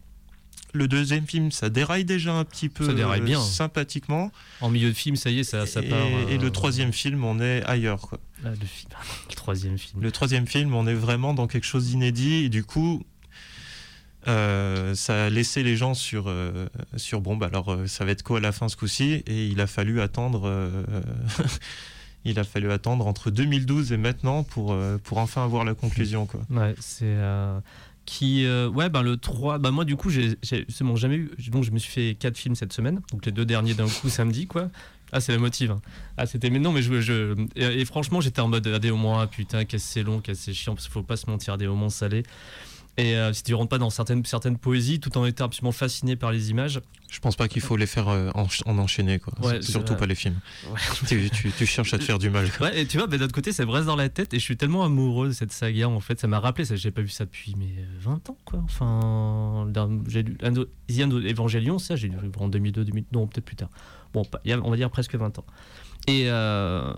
Le deuxième film, ça déraille déjà un petit peu Ça déraille euh, bien. sympathiquement. En milieu de film, ça y est, ça, ça et, part. et euh, le troisième film, on est ailleurs. quoi. ah, le, film, le troisième film. Le troisième film, on est vraiment dans quelque chose d'inédit. Et du coup, euh, ça a laissé les gens sur, euh, sur bon, bah alors euh, ça va être quoi à la fin ce coup-ci? Et il a fallu attendre. il a fallu attendre entre 2012 et maintenant pour, pour enfin avoir la conclusion. Quoi. Ouais, c'est. Qui. euh, ouais, ben le 3. Bah, moi, du coup, j'ai bon, jamais eu. Donc, je me suis fait 4 films cette semaine. Donc, les deux derniers d'un coup samedi, quoi. Ah, c'est la motive. hein. Ah, c'était. Mais non, mais je. je et, franchement, j'étais en mode. Ah, des moments, ah, putain, qu'est-ce que c'est long, qu'est-ce que c'est chiant, parce qu'il faut pas se mentir, des moments salés. Et euh, si tu rentres pas dans certaines, certaines poésies, tout en étant absolument fasciné par les images. Je pense pas qu'il faut les faire euh, en, en enchaîner. Quoi. Ouais, Surtout pas les films. Ouais. tu, tu- tu cherches à te faire du mal. quoi. Ouais, et tu vois, bah, d'un autre côté, ça me reste dans la tête et je suis tellement amoureux de cette saga. En fait, ça m'a rappelé ça. J'ai pas vu ça depuis mais euh, 20 ans, quoi. Enfin, j'ai lu of Evangelion, ça, j'ai lu en 2002, 2000, non, peut-être plus tard. Bon, on va dire presque 20 ans. Et, euh,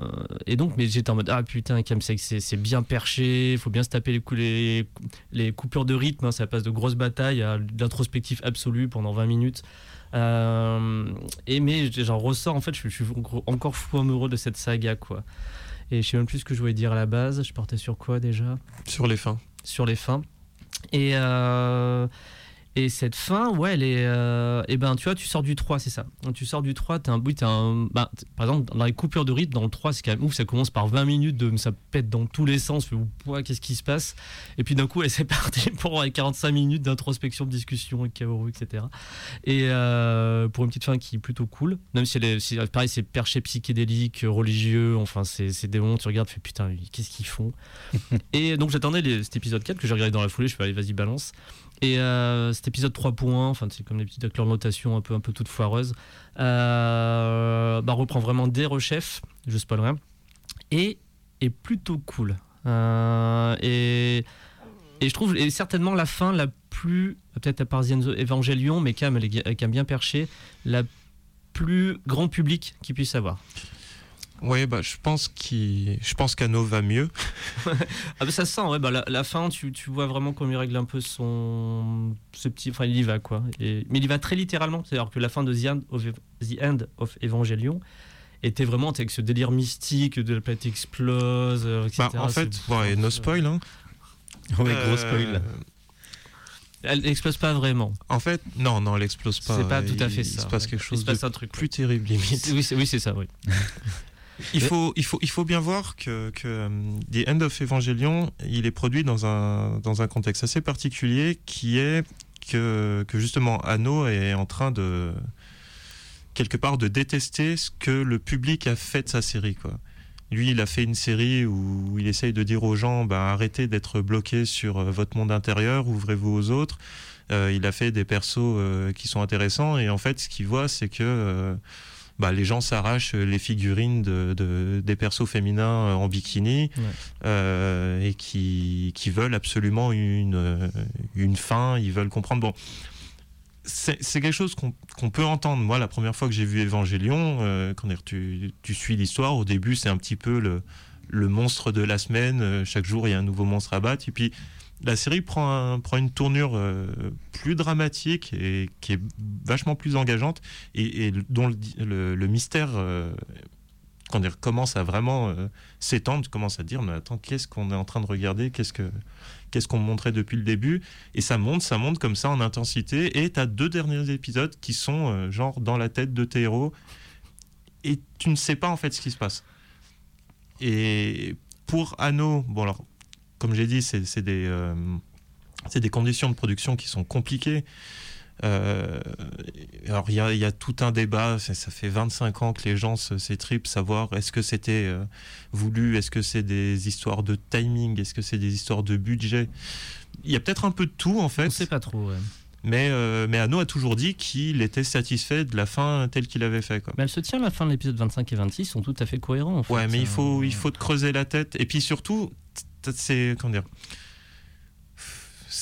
et donc, mais j'étais en mode ah putain, Chemsex, c'est c'est bien perché, il faut bien se taper les, cou- les, les coupures de rythme, hein, ça passe de grosses batailles à d'introspectif absolu pendant 20 minutes. Euh, et mais j'en ressors en fait, je, je suis encore fou amoureux de cette saga quoi. Et je sais même plus ce que je voulais dire à la base. Je partais sur quoi déjà? Sur les fins. Sur les fins. Et, euh, et cette fin, ouais, elle est. euh, et ben, tu vois, tu sors du 3, c'est ça. Tu sors du 3, t'as un t'as un. t- par exemple, dans les coupures de rythme, dans le 3, c'est quand même ouf. Ça commence par 20 minutes, de, ça pète dans tous les sens. Qu'est-ce qui se passe? Et puis d'un coup, elle c'est parti pour les 45 minutes d'introspection, de discussion avec Kaoru, etc. Et euh, pour une petite fin qui est plutôt cool, même si elle est, pareil, c'est perché psychédélique, religieux, enfin, c'est c'est des moments où tu regardes, tu fais putain, qu'est-ce qu'ils font? Et donc j'attendais cet épisode 4 que j'ai regardé dans la foulée, je fais allez, vas-y, balance. Et euh, cet épisode 3.1, enfin, c'est comme des petites notations un peu, un peu toutes foireuses, euh, bah, reprend vraiment des rechefs, je spoil rien, et est plutôt cool. Euh, et, et je trouve, et certainement la fin la plus, peut-être à part The Evangelion, mais même, elle est, même bien perchée, la plus grand public qu'il puisse avoir. Oui, bah, je pense qu'il- je pense qu'Anno va mieux. Ah bah ça se sent, ouais, bah la, la fin, tu, tu vois vraiment comment il règle un peu son... Ce petit... Enfin, il y va, quoi. Et- mais il y va très littéralement. C'est-à-dire que la fin de The End of, The End of Evangelion était vraiment avec ce délire mystique de la planète explose, euh, etc. Bah, en fait, et no spoil. Hein. Ouais, Euh, gros spoil. Elle explose pas vraiment. En fait, non, non, elle explose pas. C'est pas tout à Il- fait Il ça. se passe ouais. quelque Il chose se de passe un truc. plus terrible limite. Oui, c'est oui, c'est ça, oui. Il faut, il faut, il faut bien voir que, que euh, The End of Evangelion, il est produit dans un, dans un contexte assez particulier qui est que, que justement Anno est en train de quelque part de détester ce que le public a fait de sa série quoi. Lui, il a fait une série où il essaye de dire aux gens bah, arrêtez d'être bloqués sur euh, votre monde intérieur, ouvrez-vous aux autres. Euh, il a fait des persos qui sont intéressants et en fait, ce qu'il voit, c'est que bah, les gens s'arrachent les figurines de, de- des persos féminins euh, en bikini Ouais. euh, et qui, qui veulent absolument une, euh, une fin, ils veulent comprendre. Bon, c'est quelque chose qu'on qu'on peut entendre. Moi, la première fois que j'ai vu Évangélion, euh, quand tu, tu suis l'histoire, au début, c'est un petit peu le, le monstre de la semaine. chaque jour, il y a un nouveau monstre à battre. Et puis, la série prend, prend une tournure euh, plus dramatique et qui est vachement plus engageante et, dont le, mystère euh, commence à vraiment euh, s'étendre, tu commences à dire mais attends qu'est-ce qu'on est en train de regarder, qu'est-ce que qu'est-ce qu'on montrait depuis le début? Et ça monte, ça monte comme ça en intensité et tu as deux derniers épisodes qui sont euh, genre dans la tête de tes héros et tu ne sais pas en fait ce qui se passe. Et pour Anno, bon alors comme j'ai dit, c'est c'est des, euh, c'est des conditions de production qui sont compliquées. Euh, alors il y a, il y a tout un débat, ça, ça fait 25 ans que les gens se- s'étripent, savoir est-ce que c'était euh, voulu, est-ce que c'est des histoires de timing, est-ce que c'est des histoires de budget. Il y a peut-être un peu de tout en On fait, sait pas trop. ouais. mais, euh, mais Anno a toujours dit qu'il était satisfait de la fin telle qu'il avait fait. Quoi. Mais elle se tient la fin de l'épisode 25 et 26 sont tout à fait cohérents. En fait. Ouais, mais il faut, il faut te creuser la tête. Et puis surtout, c'est. Comment dire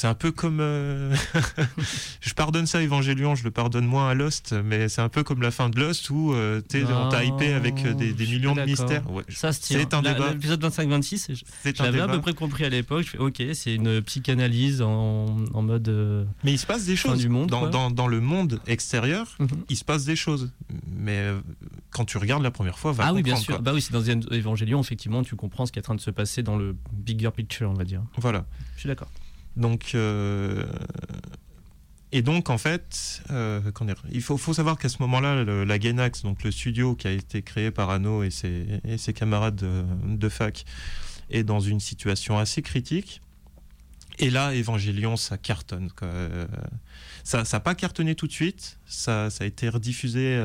C'est un peu comme. euh, je pardonne ça à Evangelion, je le pardonne moins à Lost, mais c'est un peu comme la fin de Lost où euh, t'es- on t'a hypé avec euh, des, millions de mystères. Ouais, Ça se tient. C'est un La- débat. L'épisode 25-26, je- c'est un j'avais à peu près compris à l'époque. Je fais OK, c'est une psychanalyse en, en mode. euh, Mais il se passe des choses. du monde, dans, quoi. dans, dans le monde extérieur, Mhm. il se passe des choses. Mais quand tu regardes la première fois, va Ah oui, bien sûr. quoi. Bah oui, c'est dans Evangelion, effectivement, tu comprends ce qui est en train de se passer dans le bigger picture, on va dire. Voilà. Je suis d'accord. Donc, euh, et donc en fait, euh, il faut, savoir qu'à ce moment-là, la Gainax, donc le studio qui a été créé par Anno et ses, camarades de, fac, est dans une situation assez critique. Et là, Evangelion, ça cartonne. Euh, Ça n'a pas cartonné tout de suite. Ça, a été rediffusé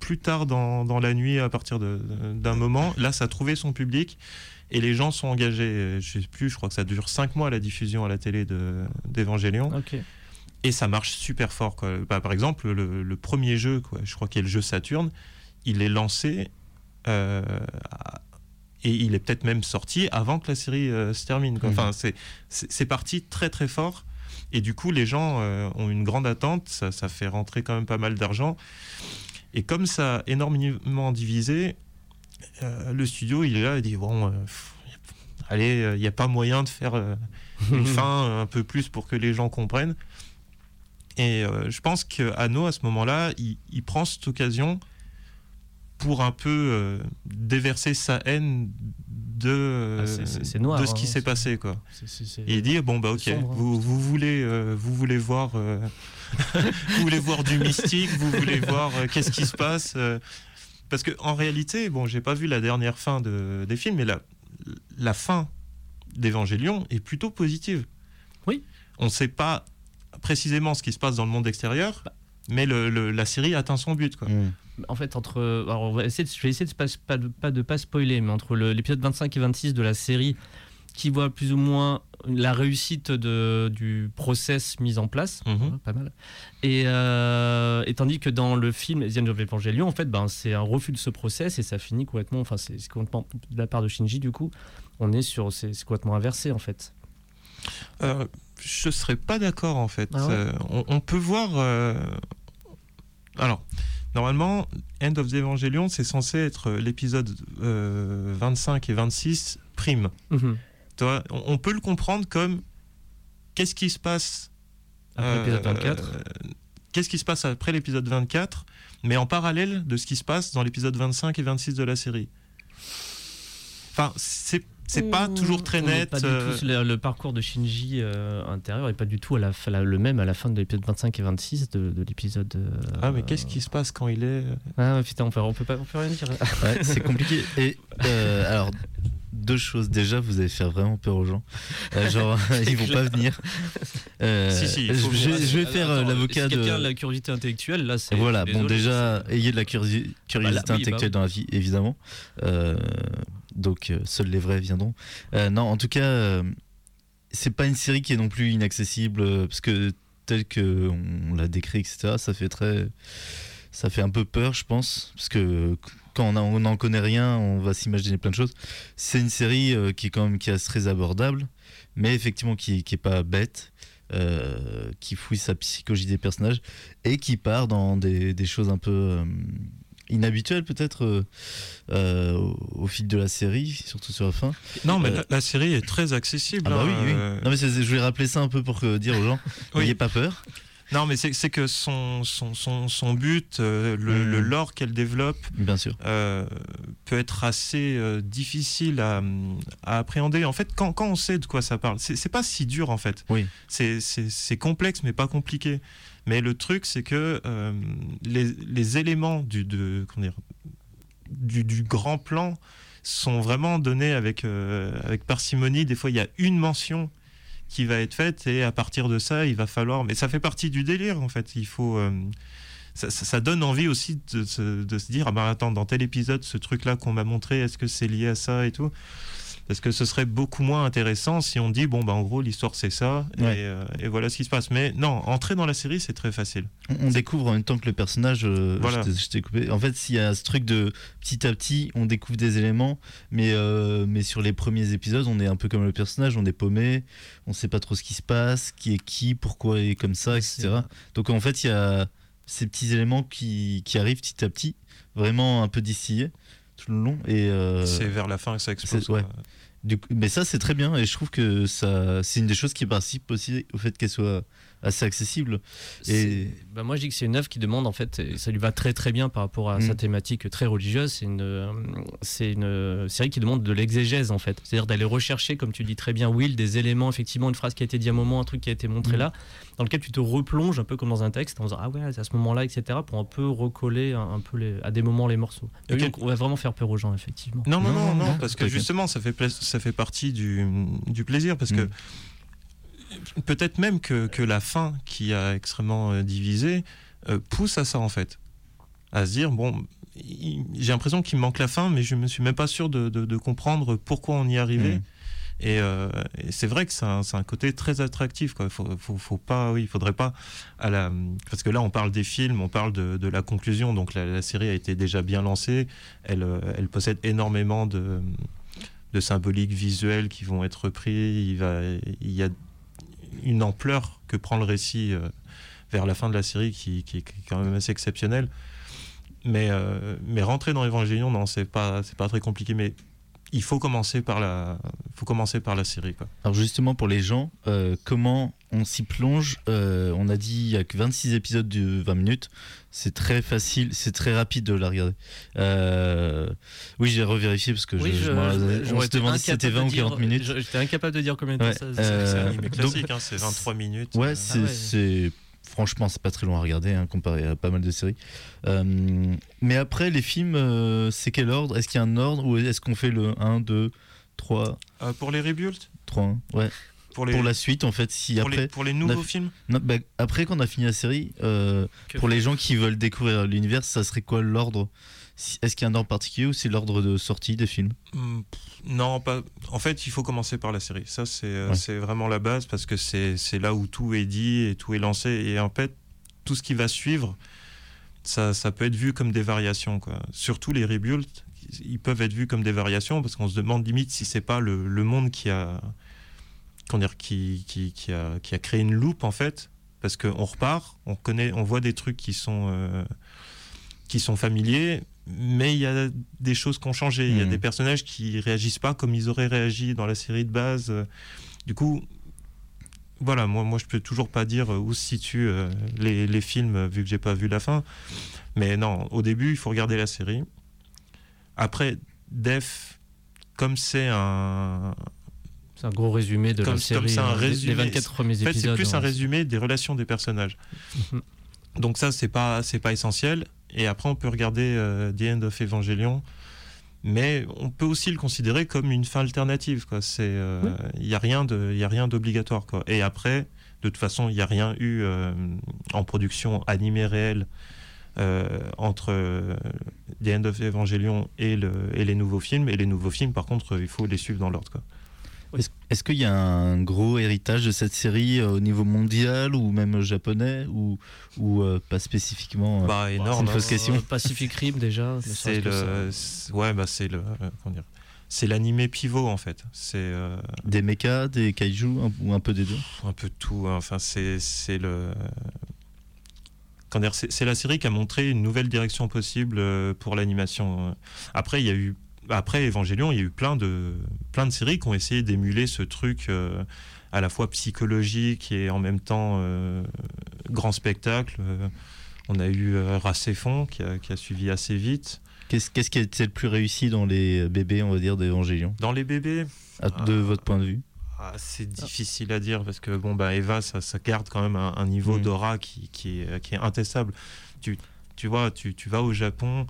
plus tard dans, la nuit à partir d'un moment. Là, ça a trouvé son public et les gens sont engagés. Je sais plus, je crois que ça dure 5 mois la diffusion à la télé de- d'Evangelion. Ok. Et ça marche super fort. Quoi. Bah, par exemple, le, le premier jeu, quoi, je crois qu'il a le jeu Saturne, il est lancé euh, et il est peut-être même sorti avant que la série euh, se termine. quoi. Mhm. Enfin, c'est parti très très fort. Et du coup, les gens euh, ont une grande attente. Ça, ça fait rentrer quand même pas mal d'argent. Et comme ça a énormément divisé, euh, le studio, il est là, il dit bon, euh, allez, euh, il n'y a pas moyen de faire euh, une fin un peu plus pour que les gens comprennent. Et euh, je pense que Anno, à ce moment-là, il, il prend cette occasion pour un peu euh, déverser sa haine de, Ah, noir, de ce qui hein, s'est passé. Quoi. Et il dit bon bah ok, sombre, hein. vous, vous voulez euh, vous voulez voir euh, vous voulez voir du mystique, vous voulez voir euh, qu'est-ce qui se passe euh, parce que en réalité bon j'ai pas vu la dernière fin de, des films mais la la fin d'Evangélion est plutôt positive. Oui. On ne sait pas précisément ce qui se passe dans le monde extérieur, Bah. mais le- le- la série atteint son but quoi. Mm. En fait, entre. Alors, on va essayer de- je vais essayer de pas, pas, de, pas de pas spoiler, mais entre l'épisode 25 et 26 de la série, qui voit plus ou moins la réussite de, du process mis en place, Mhm. pas mal. Et, euh, et tandis que dans le film The End of Evangelion, en fait, ben, c'est un refus de ce process et ça finit complètement. Enfin, c'est complètement de la part de Shinji, du coup. On est sur. C'est complètement inversé, en fait. Euh, je serais pas d'accord en fait. Ah ouais Euh, on, on peut voir. euh, Alors, normalement, End of the Evangelion, c'est censé être l'épisode euh, 25 et 26 prime. Mhm. On, on peut le comprendre comme qu'est-ce qui se passe Après l'épisode 24. euh, Qu'est-ce qui se passe après l'épisode 24, mais en parallèle de ce qui se passe dans l'épisode 25 et 26 de la série. Enfin, c'est c'est pas toujours très net. Pas du euh, tout- le, le parcours de Shinji euh, intérieur est pas du tout à la, fin- la- le même à la fin de l'épisode 25 et 26 de, de l'épisode. euh, Ah, mais qu'est-ce qui se passe quand il est. Ah putain, on peut, on peut pas, on peut rien dire. Ouais, c'est compliqué. Et euh, alors, deux choses. Déjà, vous allez faire vraiment peur aux gens. Euh, genre, ils vont pas venir. Euh, Si, si, je, vais faire euh, l'avocat si de. quelqu'un a la curiosité intellectuelle, là, c'est. Voilà, bon, déjà, ayez de la curiosi- curiosité Bah là, oui, bah intellectuelle dans la vie, évidemment. Euh, donc seuls les vrais viendront. Euh, non, en tout cas, euh, c'est pas une série qui est non plus inaccessible parce que tel que on l'a décrit, etc. Ça fait très, ça fait un peu peur, je pense, parce que quand on n'en connaît rien, on va s'imaginer plein de choses. C'est une série euh, qui est quand même qui est très abordable, mais effectivement qui, qui est pas bête. euh, qui fouille sa psychologie des personnages et qui part dans des, des choses un peu euh, inhabituelles peut-être au, au fil de la série, surtout sur la fin. Non, mais la, la série est très accessible. Ah bah hein, oui, oui. Non mais je voulais rappeler ça un peu pour que- dire aux gens, Oui. n'ayez pas peur. Non, mais c'est que son, son, son, son but, euh, le, Mm. le lore qu'elle développe, Bien sûr. euh, peut être assez euh, difficile à, à appréhender. En fait, quand, quand on sait de quoi ça parle, c'est pas si dur en fait. Oui. C'est- complexe, mais pas compliqué. Mais le truc, c'est que les, les éléments du, de, dire, du, du grand plan sont vraiment donnés avec, avec parcimonie. Des fois, il y a une mention qui va être faite et à partir de ça, il va falloir. Mais ça fait partie du délire en fait. Il faut. euh, ça, donne envie aussi de, de se dire ah ben attends dans tel épisode ce truc là qu'on m'a montré est-ce que c'est lié à ça et tout? Parce que ce serait beaucoup moins intéressant si on dit bon bah en gros l'histoire c'est ça Ouais. et, euh, et voilà ce qui se passe mais non entrer dans la série c'est très facile On, on découvre en même temps que le personnage. euh, Voilà. je t'ai- je t'ai coupé. En fait, s'il y a ce truc de petit à petit, on découvre des éléments, mais euh, mais sur les premiers épisodes, on est un peu comme le personnage, on est paumé, on sait pas trop ce qui se passe, qui est qui, pourquoi il est comme ça, etc. Donc en fait, il y a ces petits éléments qui, qui arrivent petit à petit, vraiment un peu distillés tout le long. Et euh, c'est vers la fin que ça explose ouais. du coup- mais ça, c'est très bien, et je trouve que ça, c'est une des choses qui participe aussi au fait qu'elle soit assez accessible. C'est- bah, moi, je dis que c'est une œuvre qui demande, en fait, et ça lui va très très bien par rapport à Mm. sa thématique très religieuse. C'est une, c'est une série qui demande de l'exégèse, en fait. C'est-à-dire d'aller rechercher, comme tu dis très bien, Will, des éléments, effectivement, une phrase qui a été dit à un moment, un truc qui a été montré Mm. là, dans lequel tu te replonges un peu comme dans un texte, en disant Ah ouais, c'est à ce moment-là, etc., pour un peu recoller un, un peu les- à des moments les morceaux. Ok. Donc, on va vraiment faire peur aux gens, effectivement. non non Non, non, non, non, non, parce que justement ça fait pla- ça fait partie du, du plaisir parce que Mm. Peut-être même que, que la fin qui a extrêmement euh, divisé euh, pousse à ça en fait. À se dire bon il- j'ai l'impression qu'il me manque la fin mais je me suis même pas sûr de, de- de comprendre pourquoi on y est arrivé. Mm. et, euh, et c'est vrai que c'est un, côté très attractif quoi. Faut, faut, faut pas oui il faudrait pas à la parce que là on parle des films on parle de, de la conclusion. Donc la, la série a été déjà bien lancée. Elle, elle possède énormément de de symboliques visuelles qui vont être repris. Il va il y a une ampleur que prend le récit euh, vers la fin de la série qui, qui- est quand même assez exceptionnelle. Mais, euh, mais rentrer dans Evangelion, non, c'est pas, pas très compliqué. Mais il faut commencer par la, faut commencer par la série. Quoi. Alors justement pour les gens, euh, comment on s'y plonge? On a dit il y a que 26 épisodes de 20 minutes. C'est très facile, c'est très rapide de la regarder. Euh, oui, j'ai revérifié parce que Oui, je, je- je je- on j'aurais se été demandait si c'était incapable 20 ou de dire- 40 minutes. J'étais incapable de dire combien de temps Ouais, ça. euh, c'est un donc- classique, hein, c'est 23 minutes. Ouais, Euh, c'est, ouais. c'est- franchement, c'est pas très long à regarder hein, comparé à pas mal de séries. Euh, mais après, les films, euh, c'est quel ordre? Est-ce qu'il y a un ordre ou est-ce qu'on fait le 1, 2, 3, euh, pour les rebuilds 3, 1 Ouais. Pour les, Pour la suite, en fait, si pour après. les, pour les nouveaux films Non, bah, après qu'on a fini la série, euh, pour les gens qui veulent découvrir l'univers, ça serait quoi l'ordre Est-ce qu'il y a un ordre particulier ou c'est l'ordre de sortie des films? Hmm, Non, pas. En fait, il faut commencer par la série. Ça, c'est euh, Ouais. c'est vraiment la base parce que c'est c'est là où tout est dit et tout est lancé. Et en fait, tout ce qui va suivre, ça, ça peut être vu comme des variations. Quoi. Surtout les rebuilds, ils peuvent être vus comme des variations parce qu'on se demande limite si c'est pas le, le monde qui a, dire, qui, qui, qui a, qui a créé une loupe en fait. Parce qu'on repart, on, connaît, on voit des trucs qui sont, euh, qui sont familiers, mais il y a des choses qui ont changé. Il y a Mhm. des personnages qui réagissent pas comme ils auraient réagi dans la série de base. Du coup, voilà, moi, moi je peux toujours pas dire où se situent euh, les, les films vu que j'ai pas vu la fin. Mais non, au début, il faut regarder la série. Après, Def, comme c'est un, C'est un gros résumé de Comme- la série. comme un euh, résumé. Les 24 premiers En fait, épisodes. c'est plus un ouais. résumé des relations des personnages. Mhm. Donc ça, c'est pas, c'est pas essentiel. Et après, on peut regarder euh, The End of Evangelion. Mais on peut aussi le considérer comme une fin alternative. Quoi. C'est, euh, il y a rien de, il y a rien d'obligatoire. Quoi. Et après, de toute façon, il n'y a rien eu euh, en production animée réelle euh, entre euh, The End of Evangelion et, le, et les nouveaux films. Et les nouveaux films, par contre, il faut les suivre dans l'ordre. Est-ce qu'il y a un gros héritage de cette série euh, au niveau mondial ou même japonais ou, ou euh, pas spécifiquement euh, Bah, c'est énorme. une fausse hein. question. Pacific Rim déjà. C'est le, c'est- ouais, bah c'est le, euh, comment dire, c'est l'animé pivot en fait. C'est euh, Des mechas, des kaiju un- ou un peu des deux? Un peu tout. hein. Enfin, c'est c'est le. C'est la série qui a montré une nouvelle direction possible euh, pour l'animation. Après, il y a eu. Après Evangelion, il y a eu plein de, plein de séries qui ont essayé d'émuler ce truc euh, à la fois psychologique et en même temps euh, grand spectacle. Euh, on a eu Racéphon qui a, qui a suivi assez vite. Qu'est-ce qu'est-ce qui a été le plus réussi dans les bébés, on va dire, d'Evangélion, Dans les bébés, à- de Ah. votre point de vue? Ah, c'est difficile à dire parce que bon bah Eva ça, ça garde quand même un, un niveau Mhm. d'aura qui, qui est intestable. Tu, tu vois, tu, tu vas au Japon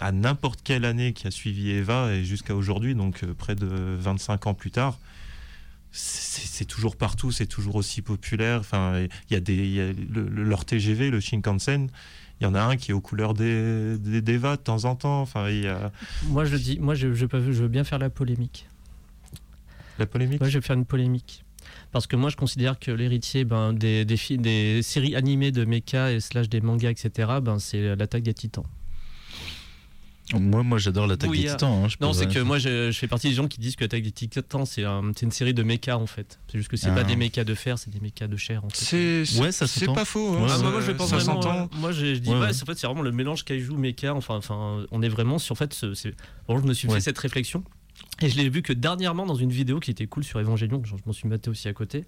à n'importe quelle année qui a suivi Eva et jusqu'à aujourd'hui, donc euh, près de 25 ans plus tard, c'est toujours partout, c'est toujours aussi populaire. Enfin, il y a des, il y a le- le- leur TGV, le Shinkansen. Il y en a un qui est aux couleurs des, des d'Eva de temps en temps. Enfin, il y a Moi je dis, moi je, je peux- je veux bien faire la polémique. la polémique? Moi je vais faire une polémique. Parce que moi je considère que l'héritier ben, des, des, des séries animées de mecha et slash des mangas, etc., ben, c'est l'attaque des titans. Moi, moi j'adore l'attaque des Bouillard. titans. hein, je Non, c'est que moi je, je fais partie des gens qui disent que l'attaque des titans c'est un- c'est une série de mecha en fait. C'est juste que c'est Ah. pas des mechas de fer, c'est des mechas de chair en fait. C'est c'est- Ouais, ça c'est s'entend. pas faux. hein. Ouais, Ah, bah, moi je pense ça vraiment. euh, moi je, je dis Ouais, ouais, ouais. c'est- en fait c'est vraiment le mélange kaiju mecha. Enfin enfin on est vraiment sur en fait. Vraiment, je me suis Ouais. fait cette réflexion et je l'ai vu que dernièrement dans une vidéo qui était cool sur Evangelion, je m'en suis maté aussi à côté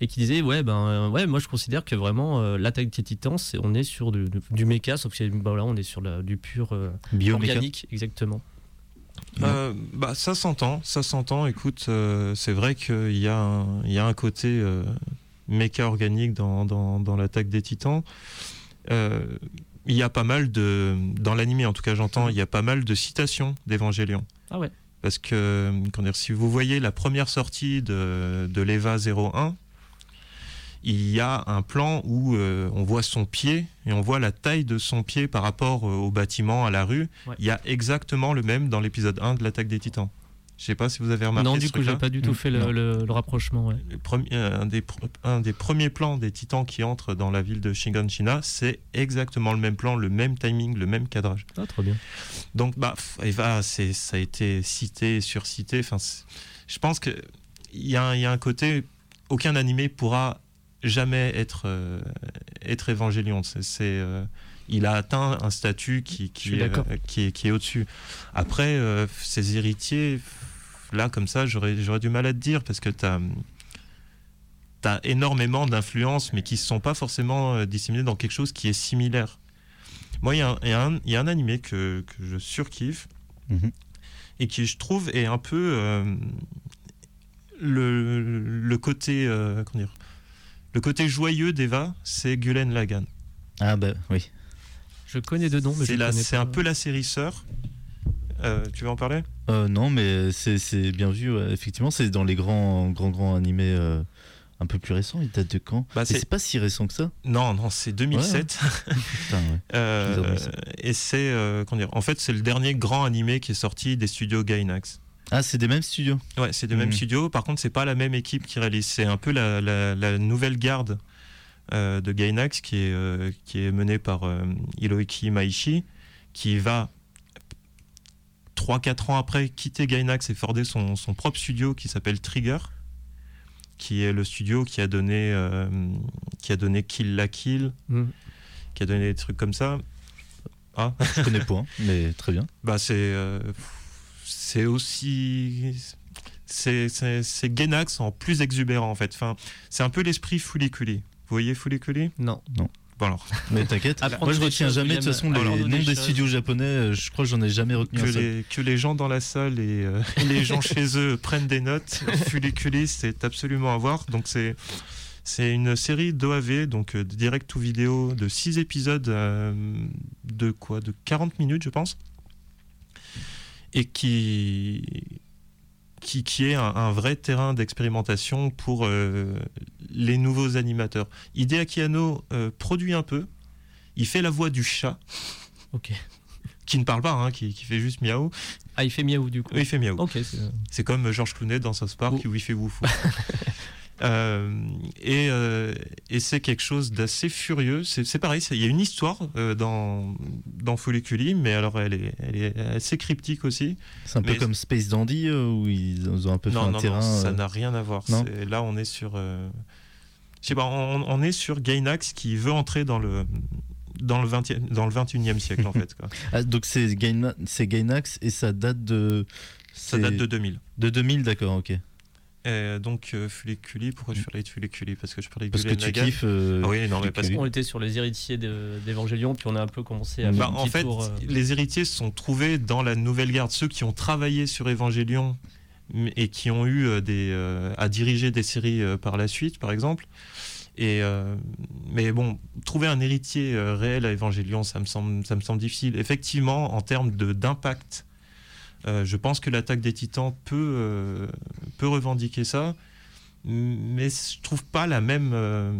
et qui disait ouais ben euh, ouais moi je considère que vraiment euh, l'attaque des titans c'est on est sur du, du, du mecha sauf que bah, là on est sur la- du pur euh, organique exactement. Euh, bah, ça s'entend, ça s'entend. Écoute, euh, c'est vrai qu'il y, a un- il y a un côté euh, méca organique dans, dans, dans l'attaque des titans. Euh, il y a pas mal de. Dans l'animé, en tout cas, j'entends, il y a pas mal de citations d'Evangélion. Ah ouais. Parce que, comment dire, si vous voyez la première sortie de, de l'EVA 01, il y a un plan où euh, on voit son pied et on voit la taille de son pied par rapport euh, au bâtiment, à la rue. Ouais. Il y a exactement le même dans l'épisode 1 de l'attaque des titans. Je sais pas si vous avez remarqué non ce du coup truc-là. j'ai pas du tout Mm, fait le, le- le rapprochement ouais. Le premier- euh, un, des, un des premiers plans des titans qui entrent dans la ville de Shiganshina, c'est exactement le même plan, le même timing, le même cadrage. Ah trop bien. Donc, bah, Eva, ça a été cité, surcité. Enfin, je pense qu'il y, a un- il y a un côté, aucun animé pourra jamais être, euh, être évangélion. C'est, euh, il a atteint un statut qui, qui, est, euh, qui, est, qui est au-dessus. Après, euh, ses héritiers, là, comme ça, j'aurais, j'aurais du mal à te dire parce que tu as énormément d'influences, mais qui ne sont pas forcément euh, disséminées dans quelque chose qui est similaire. Moi, il y, a un- il y y a un animé que, que je surkiffe Mhm. et qui, je trouve, est un peu euh, le, le côté euh, comment dire, le côté joyeux d'Eva, c'est Gulen Lagan. Ah bah oui. Je connais deux noms mais je C'est la- un peu la série sœur. Euh, tu veux en parler? Euh, non, mais c'est c'est bien vu. ouais. Effectivement, c'est dans les grands, grands, grands animés euh, un peu plus récents. Il date de quand Bah, c'est- c'est pas si récent que ça. Non, non, c'est 2007. Putain, ouais. Euh, et c'est euh, comment dire? En fait, c'est le dernier grand animé qui est sorti des studios Gainax. Ah, c'est des mêmes studios. Ouais, c'est des mêmes studios. Par contre, c'est pas la même équipe qui réalise. C'est un peu la, la- la nouvelle garde euh, de Gainax qui est, euh, qui est menée par euh, Hiroiki Maishi, qui va 3-4 ans après quitter Gainax et fonder son, son propre studio qui s'appelle Trigger, qui est le studio qui a donné, euh, qui a donné Kill la Kill, Mm. qui a donné des trucs comme ça. Ah, Je connais pas, hein, mais très bien. bah c'est euh, c'est aussi c'est c'est c'est Gainax en plus exubérant en fait. Enfin, c'est un peu l'esprit Fuliculi. Vous voyez Fuliculi Non. Bon alors Mais t'inquiète. Moi, je retiens jamais de toute façon les des noms des studios japonais. euh, Je crois que j'en ai jamais retenu que un seul. les, que les gens dans la salle et, euh, les gens chez eux prennent des notes. Fuliculi, c'est absolument à voir. Donc c'est c'est une série d'OAV, donc euh, direct to vidéo de 6 épisodes euh, de quoi? De 40 minutes, je pense. Et qui, qui, qui est un, un vrai terrain d'expérimentation pour euh, les nouveaux animateurs. Hideaki Anno euh, produit un peu. Il fait la voix du chat, Ok. qui ne parle pas, hein, qui, qui fait juste miaou. Ah, il fait miaou du coup. Oui, il fait miaou. Ok, c'est- C'est comme George Clooney dans South Park Oh. où il fait woufou. Euh, et euh, et c'est quelque chose d'assez furieux. C'est pareil, il y a une histoire euh, dans, dans Folliculi, mais alors elle est, elle est assez cryptique aussi. C'est un peu comme Space Dandy où ils ont un peu fait Non, un non, terrain. non, ça n'a rien à voir. Là, on est sur. Je sais pas, on, on est sur Gainax qui veut entrer dans le. Dans le, 20e, dans le 21e siècle, en fait. Quoi. Ah, donc c'est Gaina- c'est Gainax et ça date de. Ça date de 2000. De 2000, d'accord, ok. Et donc, euh, Fuliculi, pourquoi je parlais de Fuliculi Parce que je parlais de Parce que tu Lagan. kiffes. euh, Ah oui, non, mais parce que. On était sur les héritiers de- d'Evangélion, puis on a un peu commencé à Bah, en fait, tour, euh, les héritiers se sont trouvés dans la nouvelle garde, ceux qui ont travaillé sur Evangélion m- et qui ont eu euh, des, euh, à diriger des séries euh, par la suite, par exemple. Et euh, mais bon, trouver un héritier euh, réel à Evangélion, ça me semble, ça me semble difficile. Effectivement, en termes de- d'impact, euh, je pense que l'attaque des Titans peut, euh, peut revendiquer ça. Mais je trouve pas la même. euh,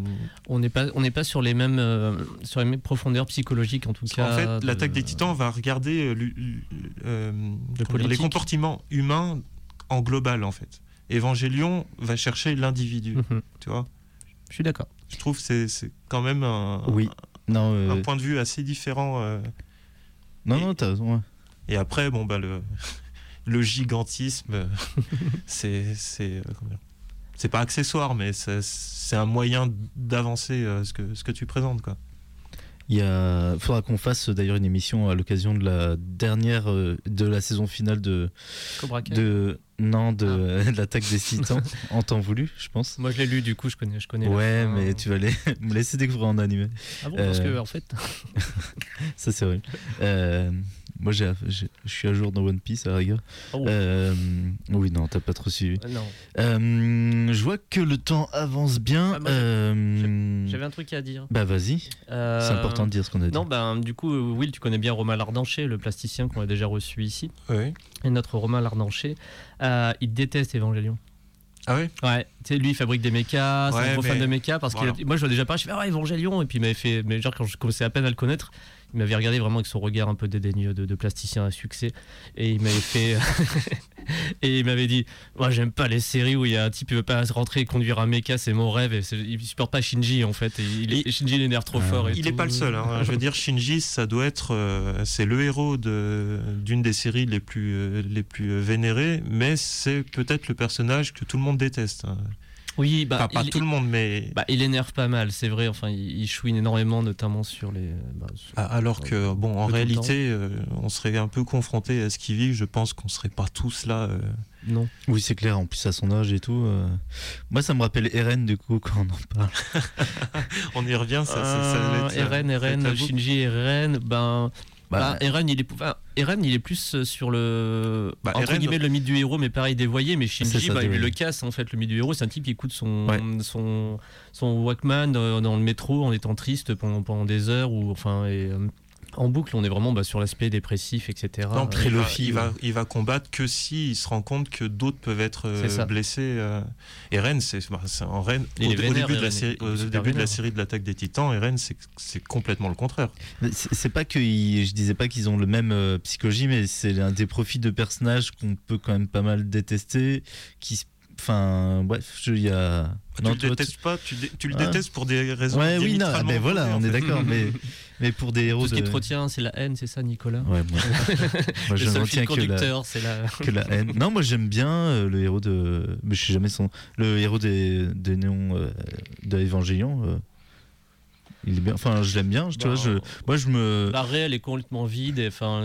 on n'est pas, on n'est pas sur les mêmes, euh, sur les mêmes profondeurs psychologiques en tout cas. qu'en fait, de- l'attaque des titans va regarder les comportements humains en global, en fait. Évangélion va chercher l'individu, Mhm. tu vois. Je suis d'accord. Je trouve que c'est- c'est quand même un, Oui. Non, euh, un point de vue assez différent. euh. non, et- non, t'as raison. ouais. Et après, bon, bah, le, le gigantisme, euh, c'est c'est, euh, c'est pas accessoire, mais c'est c'est un moyen d'avancer euh, ce, que, ce que tu présentes, quoi. Il y a... faudra qu'on fasse d'ailleurs une émission à l'occasion de la dernière euh, de la saison finale de Cobra Kai. de non de, Ah. de l'attaque des Titans en temps voulu, je pense. Moi, je l'ai lu, du coup, je connais, je connais. Ouais, mais tu vas les... me laisser découvrir en animé. Ah bon, parce Euh, que en fait, Ça c'est vrai. Euh, moi, j'ai, j'ai- je suis à jour dans One Piece à la rigueur. Oh. Euh, oui, non, t'as pas trop suivi. euh, non. Euh, je vois que le temps avance bien. Ah, Euh, J'avais un truc à dire. Bah vas-y, Euh, c'est important de dire ce qu'on a dit. Non, ben du coup, Will, tu connais bien Romain Lardancher, le plasticien qu'on a déjà reçu ici. Oui. Et notre Romain Lardancher, euh, il déteste Evangelion. Ah oui? Ouais, tu sais, lui, il fabrique des mechas, c'est Ouais, un gros mais- fan de mechas. Parce voilà. que moi, je vois déjà pas, je fais, ah ouais, Evangelion. Et puis, il m'avait fait, mais genre, quand je commençais à peine à le connaître, il m'avait regardé vraiment avec son regard un peu dédaigneux de, de plasticien à succès. Et il m'avait fait. et il m'avait dit, moi, j'aime pas les séries où il y a un type qui veut pas rentrer et conduire un mecha, c'est mon rêve. Et il supporte pas Shinji, en fait. Et il, Et- Shinji l'énerve trop Ah. fort. et Il n'est tout. pas le seul. hein. Je veux dire, Shinji, ça doit être, euh, c'est le héros de d'une des séries les plus euh, les plus euh, vénérées, mais c'est peut-être le personnage que tout le monde déteste. hein. Oui, bah, Enfin, pas il- tout le monde, mais Bah, il énerve pas mal, c'est vrai. Enfin, il, il chouine énormément, notamment sur les. bah, sur- Ah, alors que bon, en réalité, euh, on serait un peu confronté à ce qu'il vit. Je pense qu'on serait pas tous là. euh. Non. Oui, c'est clair, en plus à son âge et tout. euh. Moi, ça me rappelle Eren, du coup, quand on en parle. On y revient. Ça, ça, ça va être, Eren, ça Eren, boucle. Shinji, Eren, ben. Bah, bah, Eren, il est, enfin, Eren, il est plus euh, sur le Bah, entre Eren- guillemets le mythe du héros, mais pareil dévoyé. Mais Shinji, ça, bah, il le casse en fait. Le mythe du héros, c'est un type qui écoute son Ouais. son son Walkman euh, dans le métro en étant triste pendant, pendant des heures ou enfin et, euh, en boucle. On est vraiment bah, sur l'aspect dépressif, etc. Non, puis il, va, il, va, ouais. il va combattre que si il se rend compte que d'autres peuvent être euh, blessés. euh. Eren, c'est bah, en Il au, début, de la série, au de la vénère. série de l'attaque des Titans, Eren, c'est c'est complètement le contraire. C'est pas que ils- je disais pas qu'ils ont le même euh, psychologie, mais c'est un des profils de personnages qu'on peut quand même pas mal détester. Qui, s- enfin, bref, je- il y a. Non, tu le détestes pas, tu, dé- tu le Ah. détestes pour des raisons. Ouais, oui, non, mais voilà, on est d'accord, mais mais pour des héros Tout ce qui te retient, c'est la haine, c'est ça, Nicolas Ouais, moi, moi Le je retiens que la, conducteur, c'est la. que la haine. Non, moi j'aime bien euh, le héros de. Mais je sais jamais son. Le héros des, des néons euh, de Evangelion. euh, Il est bien. Enfin, je l'aime bien. Tu vois, je, moi je me. La réelle est complètement vide. et, Enfin,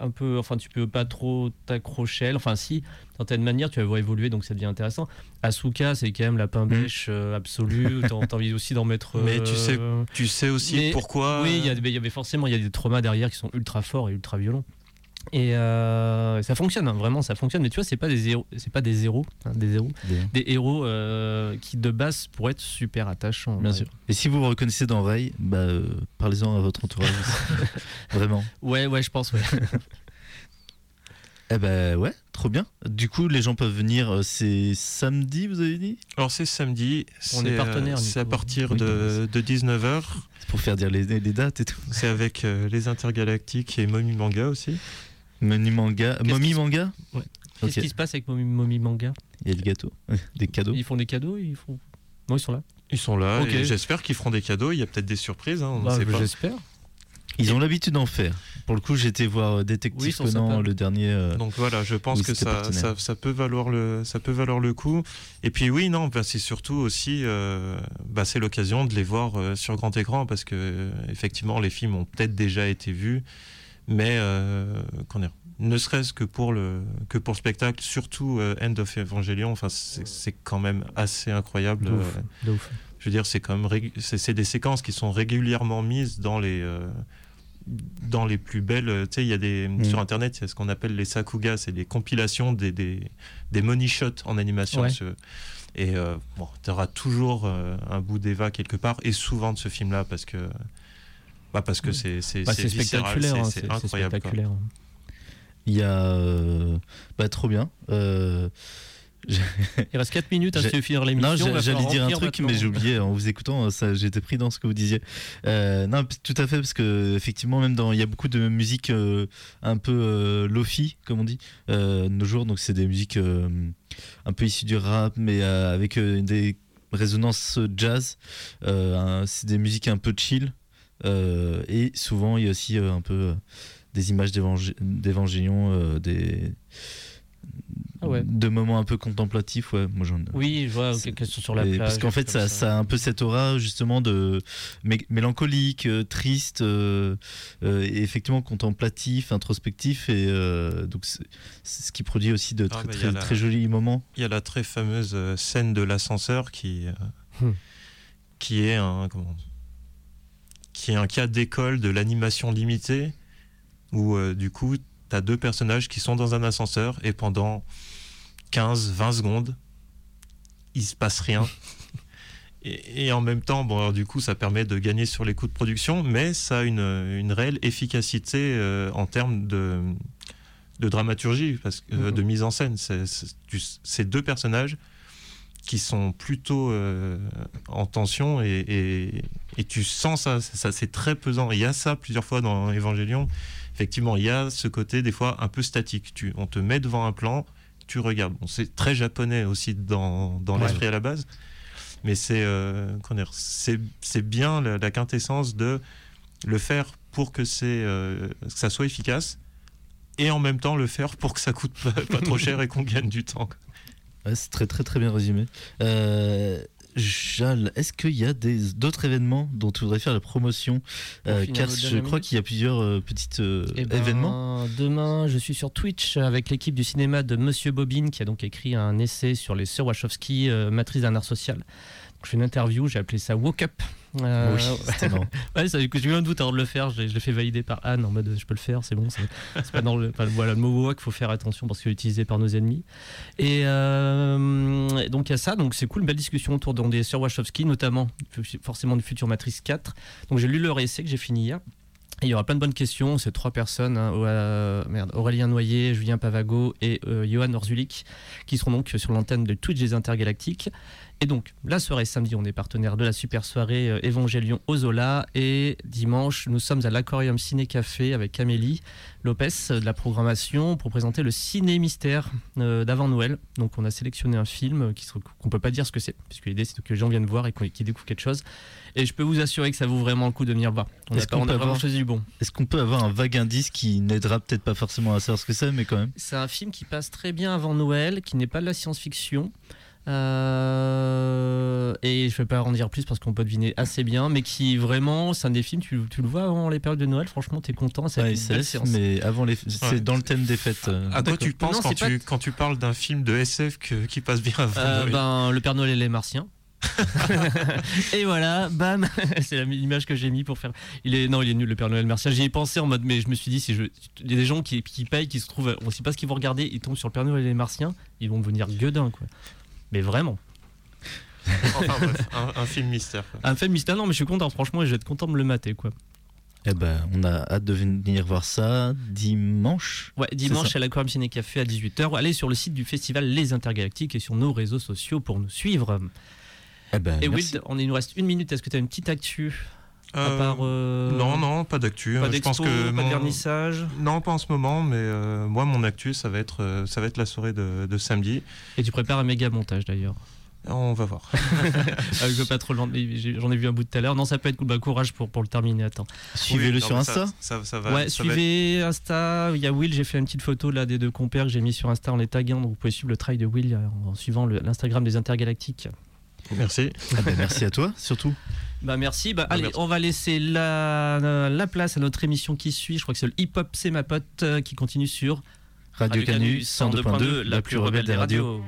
un peu. Enfin, tu peux pas trop t'accrocher. elle. Enfin, si, d'une certaine manière, tu vas voir évoluer, donc ça devient intéressant. Asuka, c'est quand même la pain bêche euh, absolue. T'as t'as envie aussi d'en mettre. Mm. Mais tu sais euh, Tu sais aussi Mais- pourquoi. Oui, il y, euh, y avait forcément il y a des traumas derrière qui sont ultra forts et ultra violents. Et euh, ça fonctionne, hein, vraiment, ça fonctionne. Mais tu vois, c'est pas des héros, c'est pas des héros, hein, des héros, Bien. des héros euh, qui de base pourraient être super attachants. Bien Ouais. sûr. Et si vous vous reconnaissez dans Ray, bah, euh, parlez-en à votre entourage. aussi. Vraiment. Ouais, ouais, je pense. Ouais. Eh ben ouais, trop bien. Du coup, les gens peuvent venir. euh, C'est samedi, vous avez dit? Alors c'est samedi. On est partenaire, euh, C'est à partir Oui, de, de 19h. C'est pour faire dire les, les dates et tout. C'est avec euh, les intergalactiques et Mommy Manga aussi. Menu manga, mommy manga. Ouais. Qu'est-ce qui se passe avec Mommy, Mommy Manga Il y a le gâteau, des cadeaux. Ils font des cadeaux ils font... Non, ils sont là. Ils sont là j'espère qu'ils feront des cadeaux. Il y a peut-être des surprises, hein, on ne Bah, sait pas. J'espère. Ils ont l'habitude d'en faire. Pour le coup, j'étais voir euh, Oui, Détective Conan, sympas. le dernier. euh, Donc voilà, je pense Oui, que ça, ça, ça peut valoir le, ça peut valoir le coup. Et puis oui, non, bah, c'est surtout aussi, euh, bah, c'est l'occasion de les voir euh, sur grand écran parce que euh, effectivement, les films ont peut-être déjà été vus, mais euh, qu'on est- ne serait-ce que pour le que pour le spectacle, surtout euh, End of Evangelion, enfin c'est quand même assez incroyable. De ouf. euh, De ouf. je veux dire, c'est quand même c'est des séquences qui sont régulièrement mises dans les euh, dans les plus belles. euh, Tu sais, il y a des Mm. sur internet, il y a ce qu'on appelle les sakuga, c'est des compilations des des, des money shots en animation. Ouais. ce- Et euh, bon, tu auras toujours euh, un bout d'Eva quelque part, et souvent de ce film-là, parce que bah parce que Ouais. c'est c'est Bah, c'est spectaculaire. hein, c'est- quoi. spectaculaire. Il y a. euh, Bah, trop bien. Euh, Il reste 4 minutes à se finir l'émission. Non, j'allais dire un truc, maintenant. mais j'ai oublié en vous écoutant. Ça, j'étais pris dans ce que vous disiez. Euh, non, tout à fait, parce que effectivement, même dans, il y a beaucoup de musique euh, un peu euh, lofi, comme on dit, euh, de nos jours. Donc, c'est des musiques euh, un peu issues du rap, mais euh, avec euh, des résonances jazz. Euh, c'est des musiques un peu chill. Euh, et souvent, il y a aussi euh, un peu euh, des images d'évangé- d'évangélion, euh, des Ah ouais. de moments un peu contemplatifs. Ouais, moi j'en. Oui, je vois quelques questions sur la plage. parce qu'en fait, ça, ça a un peu cette aura justement de mé- mélancolique, euh, triste, euh, euh, et effectivement contemplatif, introspectif, et euh, donc c'est c'est ce qui produit aussi de Ah, très, bah, très, a la- très jolis moments. Il y a la très fameuse scène de l'ascenseur qui, euh, Hmm. qui est un comment, qui est un cas d'école de l'animation limitée où euh, du coup tu as deux personnages qui sont dans un ascenseur et pendant 15-20 secondes il se passe rien. Et, et en même temps, bon, alors, du coup, ça permet de gagner sur les coûts de production, mais ça a une, une réelle efficacité euh, en termes de, de dramaturgie, parce que, euh, de mise en scène. C'est c'est deux personnages qui sont plutôt euh, en tension et, et- et tu sens ça, ça c'est très pesant. Il y a ça plusieurs fois dans Evangelion. Effectivement, il y a ce côté des fois un peu statique. Tu, on te met devant un plan, tu regardes. Bon, c'est très japonais aussi dans, dans Ouais. l'esprit à la base, mais c'est euh, c'est c'est bien la, la quintessence de le faire pour que, c'est, euh, que ça soit efficace et en même temps le faire pour que ça coûte pas, pas trop cher et qu'on gagne du temps. Ouais, c'est très très très bien résumé. Euh, Jal, est-ce qu'il y a des- d'autres événements dont tu voudrais faire la promotion? Euh, Car nos je crois qu'il y a plusieurs euh, petits euh, Eh ben, événements. Demain, je suis sur Twitch avec l'équipe du cinéma de Monsieur Bobine qui a donc écrit un essai sur les sœurs Wachowski, euh, matrice d'un art social. Donc, je fais une interview, j'ai appelé ça Woke Up. Euh, oui. Ouais, ça, j'ai eu un doute avant de le faire, je l'ai je l'ai fait valider par Anne en mode je peux le faire, c'est bon. C'est c'est pas dans le, enfin, voilà, le mot woke, faut faire attention parce qu'il est utilisé par nos ennemis. Et euh, donc il y a ça, donc c'est cool, une belle discussion autour donc, des sœurs Wachowski, notamment forcément du futur Matrix 4. Donc j'ai lu leur essai que j'ai fini hier. Et il y aura plein de bonnes questions. C'est trois personnes hein, euh, merde, Aurélien Noyer, Julien Pavago et euh, Johan Orzulik qui seront donc sur l'antenne de Twitch des Intergalactiques. Et donc, la soirée samedi, on est partenaire de la super soirée euh, Évangélion au Zola. Et dimanche, nous sommes à l'Aquarium Ciné Café avec Amélie Lopez euh, de la programmation pour présenter le Ciné Mystère euh, d'avant Noël. Donc, on a sélectionné un film qu'on peut pas dire ce que c'est, puisque l'idée c'est que les gens viennent voir et qu'ils découvrent quelque chose. Et je peux vous assurer que ça vaut vraiment le coup de venir voir. On a, on vraiment choisi du bon. Est-ce qu'on peut avoir un vague indice qui n'aidera peut-être pas forcément à savoir ce que c'est, mais quand même? C'est un film qui passe très bien avant Noël, qui n'est pas de la science-fiction. Euh, et je ne vais pas en dire plus parce qu'on peut deviner assez bien, mais qui vraiment, c'est un des films, tu, tu le vois avant les périodes de Noël, franchement, t'es content, c'est Ouais, mais avant les, c'est Ouais. dans le thème des fêtes. euh. À quoi tu penses Non, quand, tu, quand tu parles d'un film de SF que- qui passe bien avant Euh, Noël ben, le Père Noël et les Martiens. et voilà, bam, c'est l'image que j'ai mis pour faire. Il est non, il est nul le Père Noël Martien. J'y ai pensé en mode, mais je me suis dit si je, il y a des gens qui, qui payent, qui se trouvent, on sait pas ce qu'ils vont regarder, ils tombent sur le Père Noël et les Martiens, ils vont devenir gueudins quoi. Mais vraiment. Enfin bref, un, un film mystère. quoi. Un film mystère, non, mais je suis content, franchement, et je vais être content de me le mater quoi. Eh ben, on a hâte de venir voir ça dimanche. Ouais, dimanche à l'Aquarium Ciné Café à 18h. Allez sur le site du festival Les Intergalactiques et sur nos réseaux sociaux pour nous suivre. Eh ben, et merci. Wild, on, il nous reste une minute. Est-ce que tu as une petite actu? À Euh, part. euh, Non, non, pas d'actu. Pas Je d'expo, pense que pas de mon- vernissage. Non, pas en ce moment, mais euh, moi, mon actu, ça va être, ça va être la soirée de, de samedi. Et tu prépares un méga montage d'ailleurs. On va voir. Avec le pas trop J'en ai vu un bout tout à l'heure. Non, ça peut être cool. Bah, courage pour, pour le terminer. Attends. Suivez-le Oui, sur Insta. Ça, ça, ça va, ouais, ça va suivez Insta. Il y a Will. J'ai fait une petite photo là des deux compères que j'ai mis sur Insta en les taguant. Donc vous pouvez suivre le travail de Will en suivant l'Instagram des Intergalactiques. Merci. Ah ben, merci à toi, surtout. Bah merci. Bah, Bah, allez, merci. on va laisser la, la place à notre émission qui suit. Je crois que c'est le hip hop, c'est ma pote, euh, qui continue sur Radio Canu 102.2, la plus rebelle des radios.